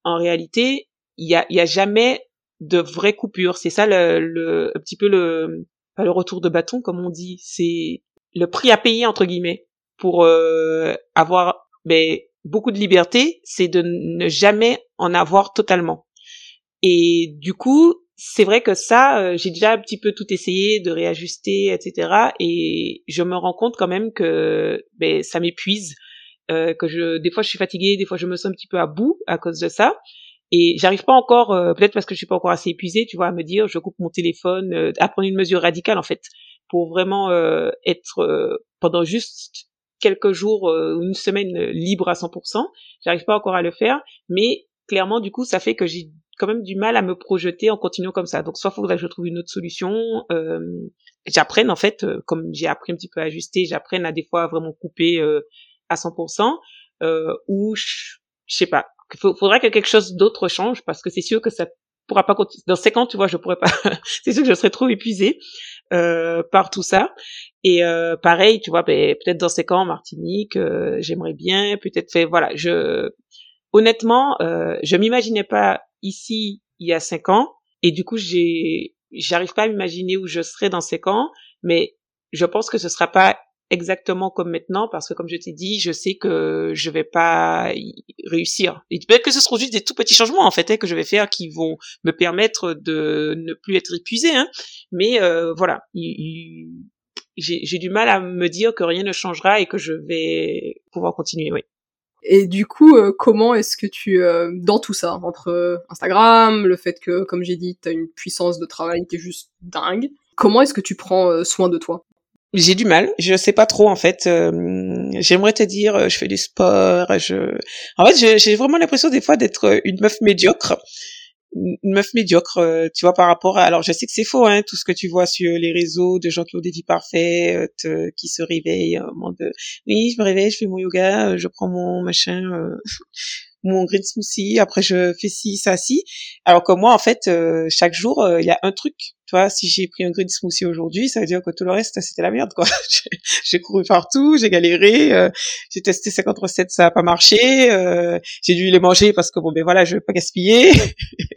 en réalité, il y a y a jamais de vraie coupure. C'est ça le, le un petit peu le le retour de bâton comme on dit, c'est le prix à payer entre guillemets pour euh, avoir ben, beaucoup de liberté, c'est de ne jamais en avoir totalement. Et du coup, c'est vrai que ça, euh, j'ai déjà un petit peu tout essayé de réajuster, etc. Et je me rends compte quand même que ben, ça m'épuise, euh, que je, des fois je suis fatiguée, des fois je me sens un petit peu à bout à cause de ça. Et j'arrive pas encore, euh, peut-être parce que je suis pas encore assez épuisée, tu vois, à me dire, je coupe mon téléphone, euh, à prendre une mesure radicale en fait, pour vraiment euh, être pendant juste quelques jours ou une semaine libre à 100%. J'arrive pas encore à le faire, mais clairement du coup ça fait que j'ai quand même du mal à me projeter en continuant comme ça. Donc soit faudrait que je trouve une autre solution, j'apprenne en fait, comme j'ai appris un petit peu à ajuster, j'apprenne à des fois vraiment couper à 100%, ou je, je sais pas, il faudrait que quelque chose d'autre change parce que c'est sûr que ça pourra pas continuer. Dans cinq ans, tu vois, je pourrais pas. [laughs] c'est sûr que je serais trop épuisée euh, par tout ça. Et euh, pareil, tu vois, ben, peut-être dans cinq ans, Martinique, euh, j'aimerais bien, peut-être. Voilà, je honnêtement, euh, je m'imaginais pas ici il y a cinq ans, et du coup, j'ai, j'arrive pas à m'imaginer où je serais dans cinq ans, mais je pense que ce sera pas exactement comme maintenant parce que comme je t'ai dit, je sais que je vais pas réussir. Et peut-être que ce seront juste des tout petits changements en fait hein, que je vais faire qui vont me permettre de ne plus être épuisé. Hein. Mais euh, voilà, j'ai du mal à me dire que rien ne changera et que je vais pouvoir continuer. Oui. Et du coup, euh, comment est-ce que tu, euh, dans tout ça, entre Instagram, le fait que, comme j'ai dit, tu as une puissance de travail qui est juste dingue, comment est-ce que tu prends soin de toi? J'ai du mal, je sais pas trop en fait. Euh, j'aimerais te dire, euh, je fais du sport, je. En fait, j'ai vraiment l'impression des fois d'être une meuf médiocre, une meuf médiocre, euh, tu vois, par rapport à. Alors, je sais que c'est faux, hein, tout ce que tu vois sur les réseaux de gens qui ont des vies parfaites, qui se réveillent, de. Oui, je me réveille, je fais mon yoga, je prends mon machin. Mon green smoothie, après je fais ci, ça, ci. Alors que moi, en fait, chaque jour, il y a un truc tu vois, si j'ai pris un green smoothie aujourd'hui, ça veut dire que tout le reste, c'était la merde, quoi. [laughs] j'ai couru partout, j'ai galéré, euh, j'ai testé 50 recettes, ça a pas marché, euh, j'ai dû les manger parce que bon, ben voilà, je veux pas gaspiller.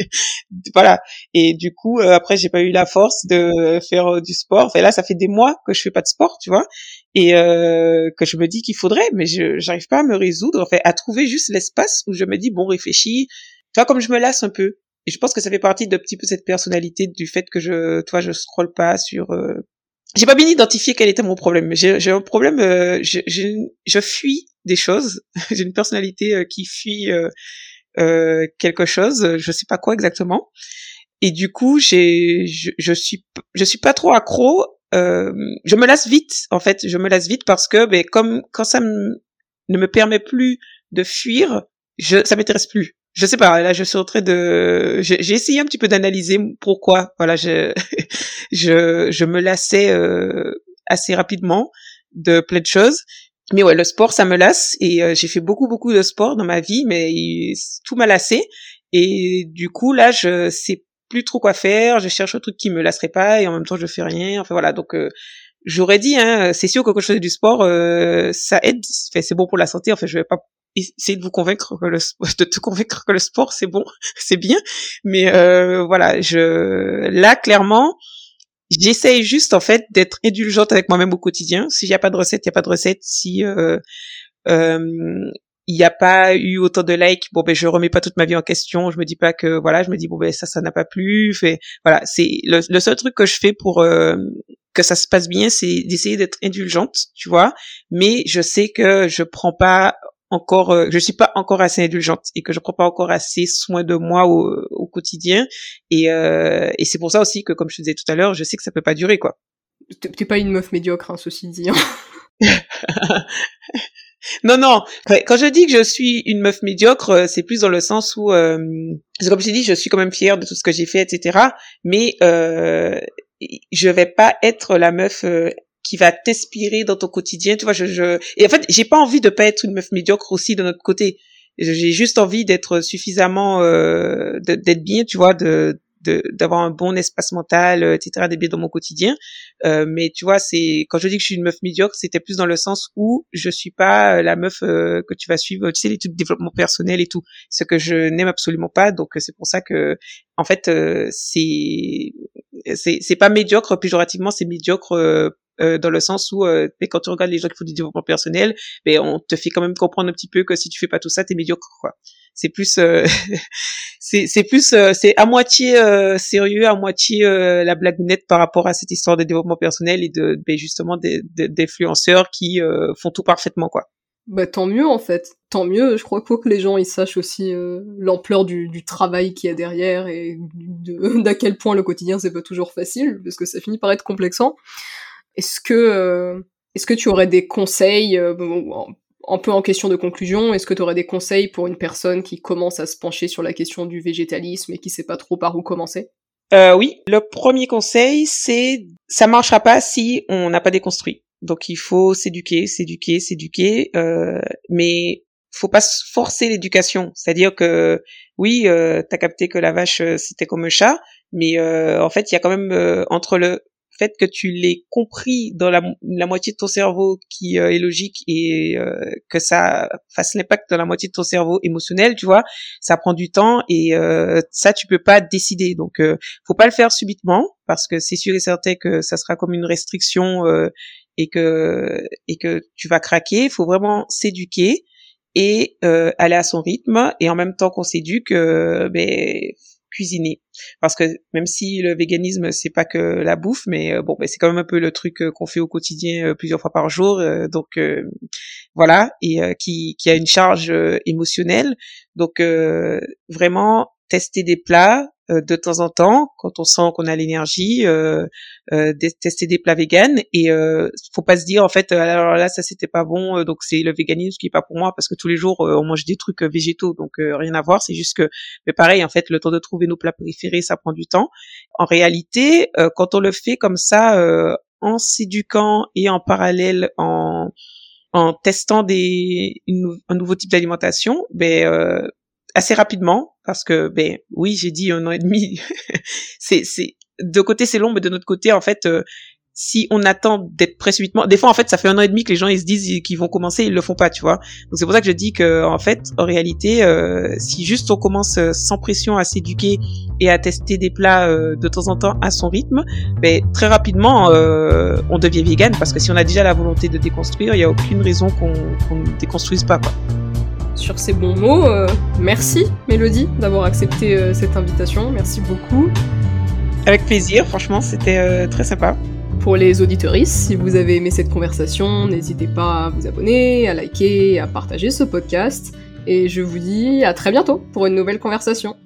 [laughs] voilà. Et du coup, euh, après, j'ai pas eu la force de faire du sport. Enfin là, ça fait des mois que je fais pas de sport, tu vois, et que je me dis qu'il faudrait, mais je j'arrive pas à me résoudre, enfin, à trouver juste l'espace où je me dis bon, réfléchis. Tu vois, comme je me lasse un peu. Et je pense que ça fait partie d'un petit peu cette personnalité du fait que je, toi, je scrolle pas sur. Euh... J'ai pas bien identifié quel était mon problème. J'ai un problème. Euh, je, je, je, fuis des choses. [laughs] J'ai une personnalité euh, qui fuit euh, euh, quelque chose. Je sais pas quoi exactement. Et du coup, j'ai, je, je suis, je suis pas trop accro. Euh, je me lasse vite, en fait. Je me lasse vite parce que, ben, comme quand ça ne me permet plus de fuir, je ça m'intéresse plus. Je sais pas. Là, je suis en train de. J'ai essayé un petit peu d'analyser pourquoi. Voilà, je [laughs] je je me lassais euh, assez rapidement de plein de choses. Mais ouais, le sport, ça me lasse et euh, j'ai fait beaucoup beaucoup de sport dans ma vie, mais tout m'a lassé. Et du coup, là, je sais plus trop quoi faire. Je cherche un truc qui me lasserait pas et en même temps, je fais rien. Enfin voilà, donc euh, j'aurais dit, hein, c'est sûr que quand je fais du sport, euh, ça aide. c'est bon pour la santé. Enfin, je vais pas essayer de vous convaincre que le de te convaincre que le sport c'est bon, [laughs] c'est bien. Mais euh, voilà, je là clairement, j'essaye juste en fait d'être indulgente avec moi-même au quotidien. S'il n'y a pas de recette, il n'y a pas de recette. Si euh, euh, il n'y a pas eu autant de likes, bon ben je remets pas toute ma vie en question. Je me dis pas que voilà, je me dis bon ben ça ça n'a pas plu. Fait voilà, c'est le, le, seul truc que je fais pour euh, que ça se passe bien, c'est d'essayer d'être indulgente, tu vois. Mais je sais que je prends pas encore, euh, je suis pas encore assez indulgente et que je prends pas encore assez soin de moi au, au quotidien. Et, euh, et c'est pour ça aussi que, comme je te disais tout à l'heure, je sais que ça peut pas durer, quoi. T'es pas une meuf médiocre, hein, ceci dit. Hein. [laughs] non, non. Quand je dis que je suis une meuf médiocre, euh, c'est plus dans le sens où, euh, comme je t'ai dit, je suis quand même fière de tout ce que j'ai fait, etc. Mais euh, je vais pas être la meuf euh, qui va t'inspirer dans ton quotidien. Tu vois, je, je... et en fait, j'ai pas envie de pas être une meuf médiocre aussi de notre côté. J'ai juste envie d'être suffisamment, euh, d'être bien, tu vois, de d'avoir un bon espace mental, euh, etc., d'être bien dans mon quotidien. Euh, mais tu vois, c'est quand je dis que je suis une meuf médiocre, c'était plus dans le sens où je suis pas la meuf euh, que tu vas suivre, tu sais, les trucs de développement personnel et tout, ce que je n'aime absolument pas. Donc c'est pour ça que, en fait, euh, c'est c'est pas médiocre péjorativement, c'est médiocre euh, dans le sens où euh, quand tu regardes les gens qui font du développement personnel, ben on te fait quand même comprendre un petit peu que si tu fais pas tout ça, t'es médiocre quoi. C'est plus euh, [laughs] c'est plus euh, c'est à moitié sérieux, à moitié la blagounette par rapport à cette histoire de développement personnel et de ben, justement des d'influenceurs qui font tout parfaitement quoi. Bah tant mieux en fait, tant mieux. Je crois qu'il faut que les gens ils sachent aussi l'ampleur du, du, travail qu'il y a derrière et [laughs] d'à quel point le quotidien c'est pas toujours facile parce que ça finit par être complexant. Est-ce que, euh, est-ce que tu aurais des conseils, euh, un peu en question de conclusion, est-ce que tu aurais des conseils pour une personne qui commence à se pencher sur la question du végétalisme et qui sait pas trop par où commencer? Euh, Oui, le premier conseil, c'est ça marchera pas si on n'a pas déconstruit. Donc il faut s'éduquer, s'éduquer, s'éduquer, euh, mais faut pas forcer l'éducation. C'est-à-dire que oui, euh, t'as capté que la vache c'était comme un chat, mais en fait il y a quand même entre le fait que tu l'aies compris dans la, moitié de ton cerveau qui euh, est logique et euh, que ça fasse l'impact dans la moitié de ton cerveau émotionnel, tu vois, ça prend du temps et euh, ça tu peux pas décider. Donc faut pas le faire subitement parce que c'est sûr et certain que ça sera comme une restriction et que et que tu vas craquer. Il faut vraiment s'éduquer et aller à son rythme et en même temps qu'on s'éduque, ben cuisiner. Parce que même si le véganisme c'est pas que la bouffe mais euh, bon ben, c'est quand même un peu le truc euh, qu'on fait au quotidien euh, plusieurs fois par jour donc voilà et qui qui a une charge émotionnelle. Donc vraiment tester des plats de temps en temps quand on sent qu'on a l'énergie euh, euh, tester des plats véganes. Et euh, faut pas se dire en fait alors là ça c'était pas bon donc c'est le véganisme qui est pas pour moi parce que tous les jours on mange des trucs végétaux donc rien à voir. C'est juste que mais pareil en fait le temps de trouver nos plats préférés ça prend du temps. En réalité quand on le fait comme ça en s'éduquant et en parallèle en en testant des un nouveau type d'alimentation ben assez rapidement parce que ben oui j'ai dit un an et demi [laughs] c'est de côté c'est long mais de notre côté en fait euh, si on attend d'être prêt subitement, des fois en fait ça fait un an et demi que les gens ils se disent qu'ils vont commencer, ils le font pas, tu vois. Donc c'est pour ça que je dis que en fait en réalité euh, si juste on commence euh, sans pression à s'éduquer et à tester des plats de temps en temps à son rythme, ben très rapidement on devient vegan parce que si on a déjà la volonté de déconstruire, il y a aucune raison qu'on ne déconstruise pas quoi. Sur ces bons mots, euh, merci Mélodie d'avoir accepté euh, cette invitation. Merci beaucoup. Avec plaisir, franchement, c'était euh, très sympa. Pour les auditoristes, si vous avez aimé cette conversation, n'hésitez pas à vous abonner, à liker, à partager ce podcast. Et je vous dis à très bientôt pour une nouvelle conversation.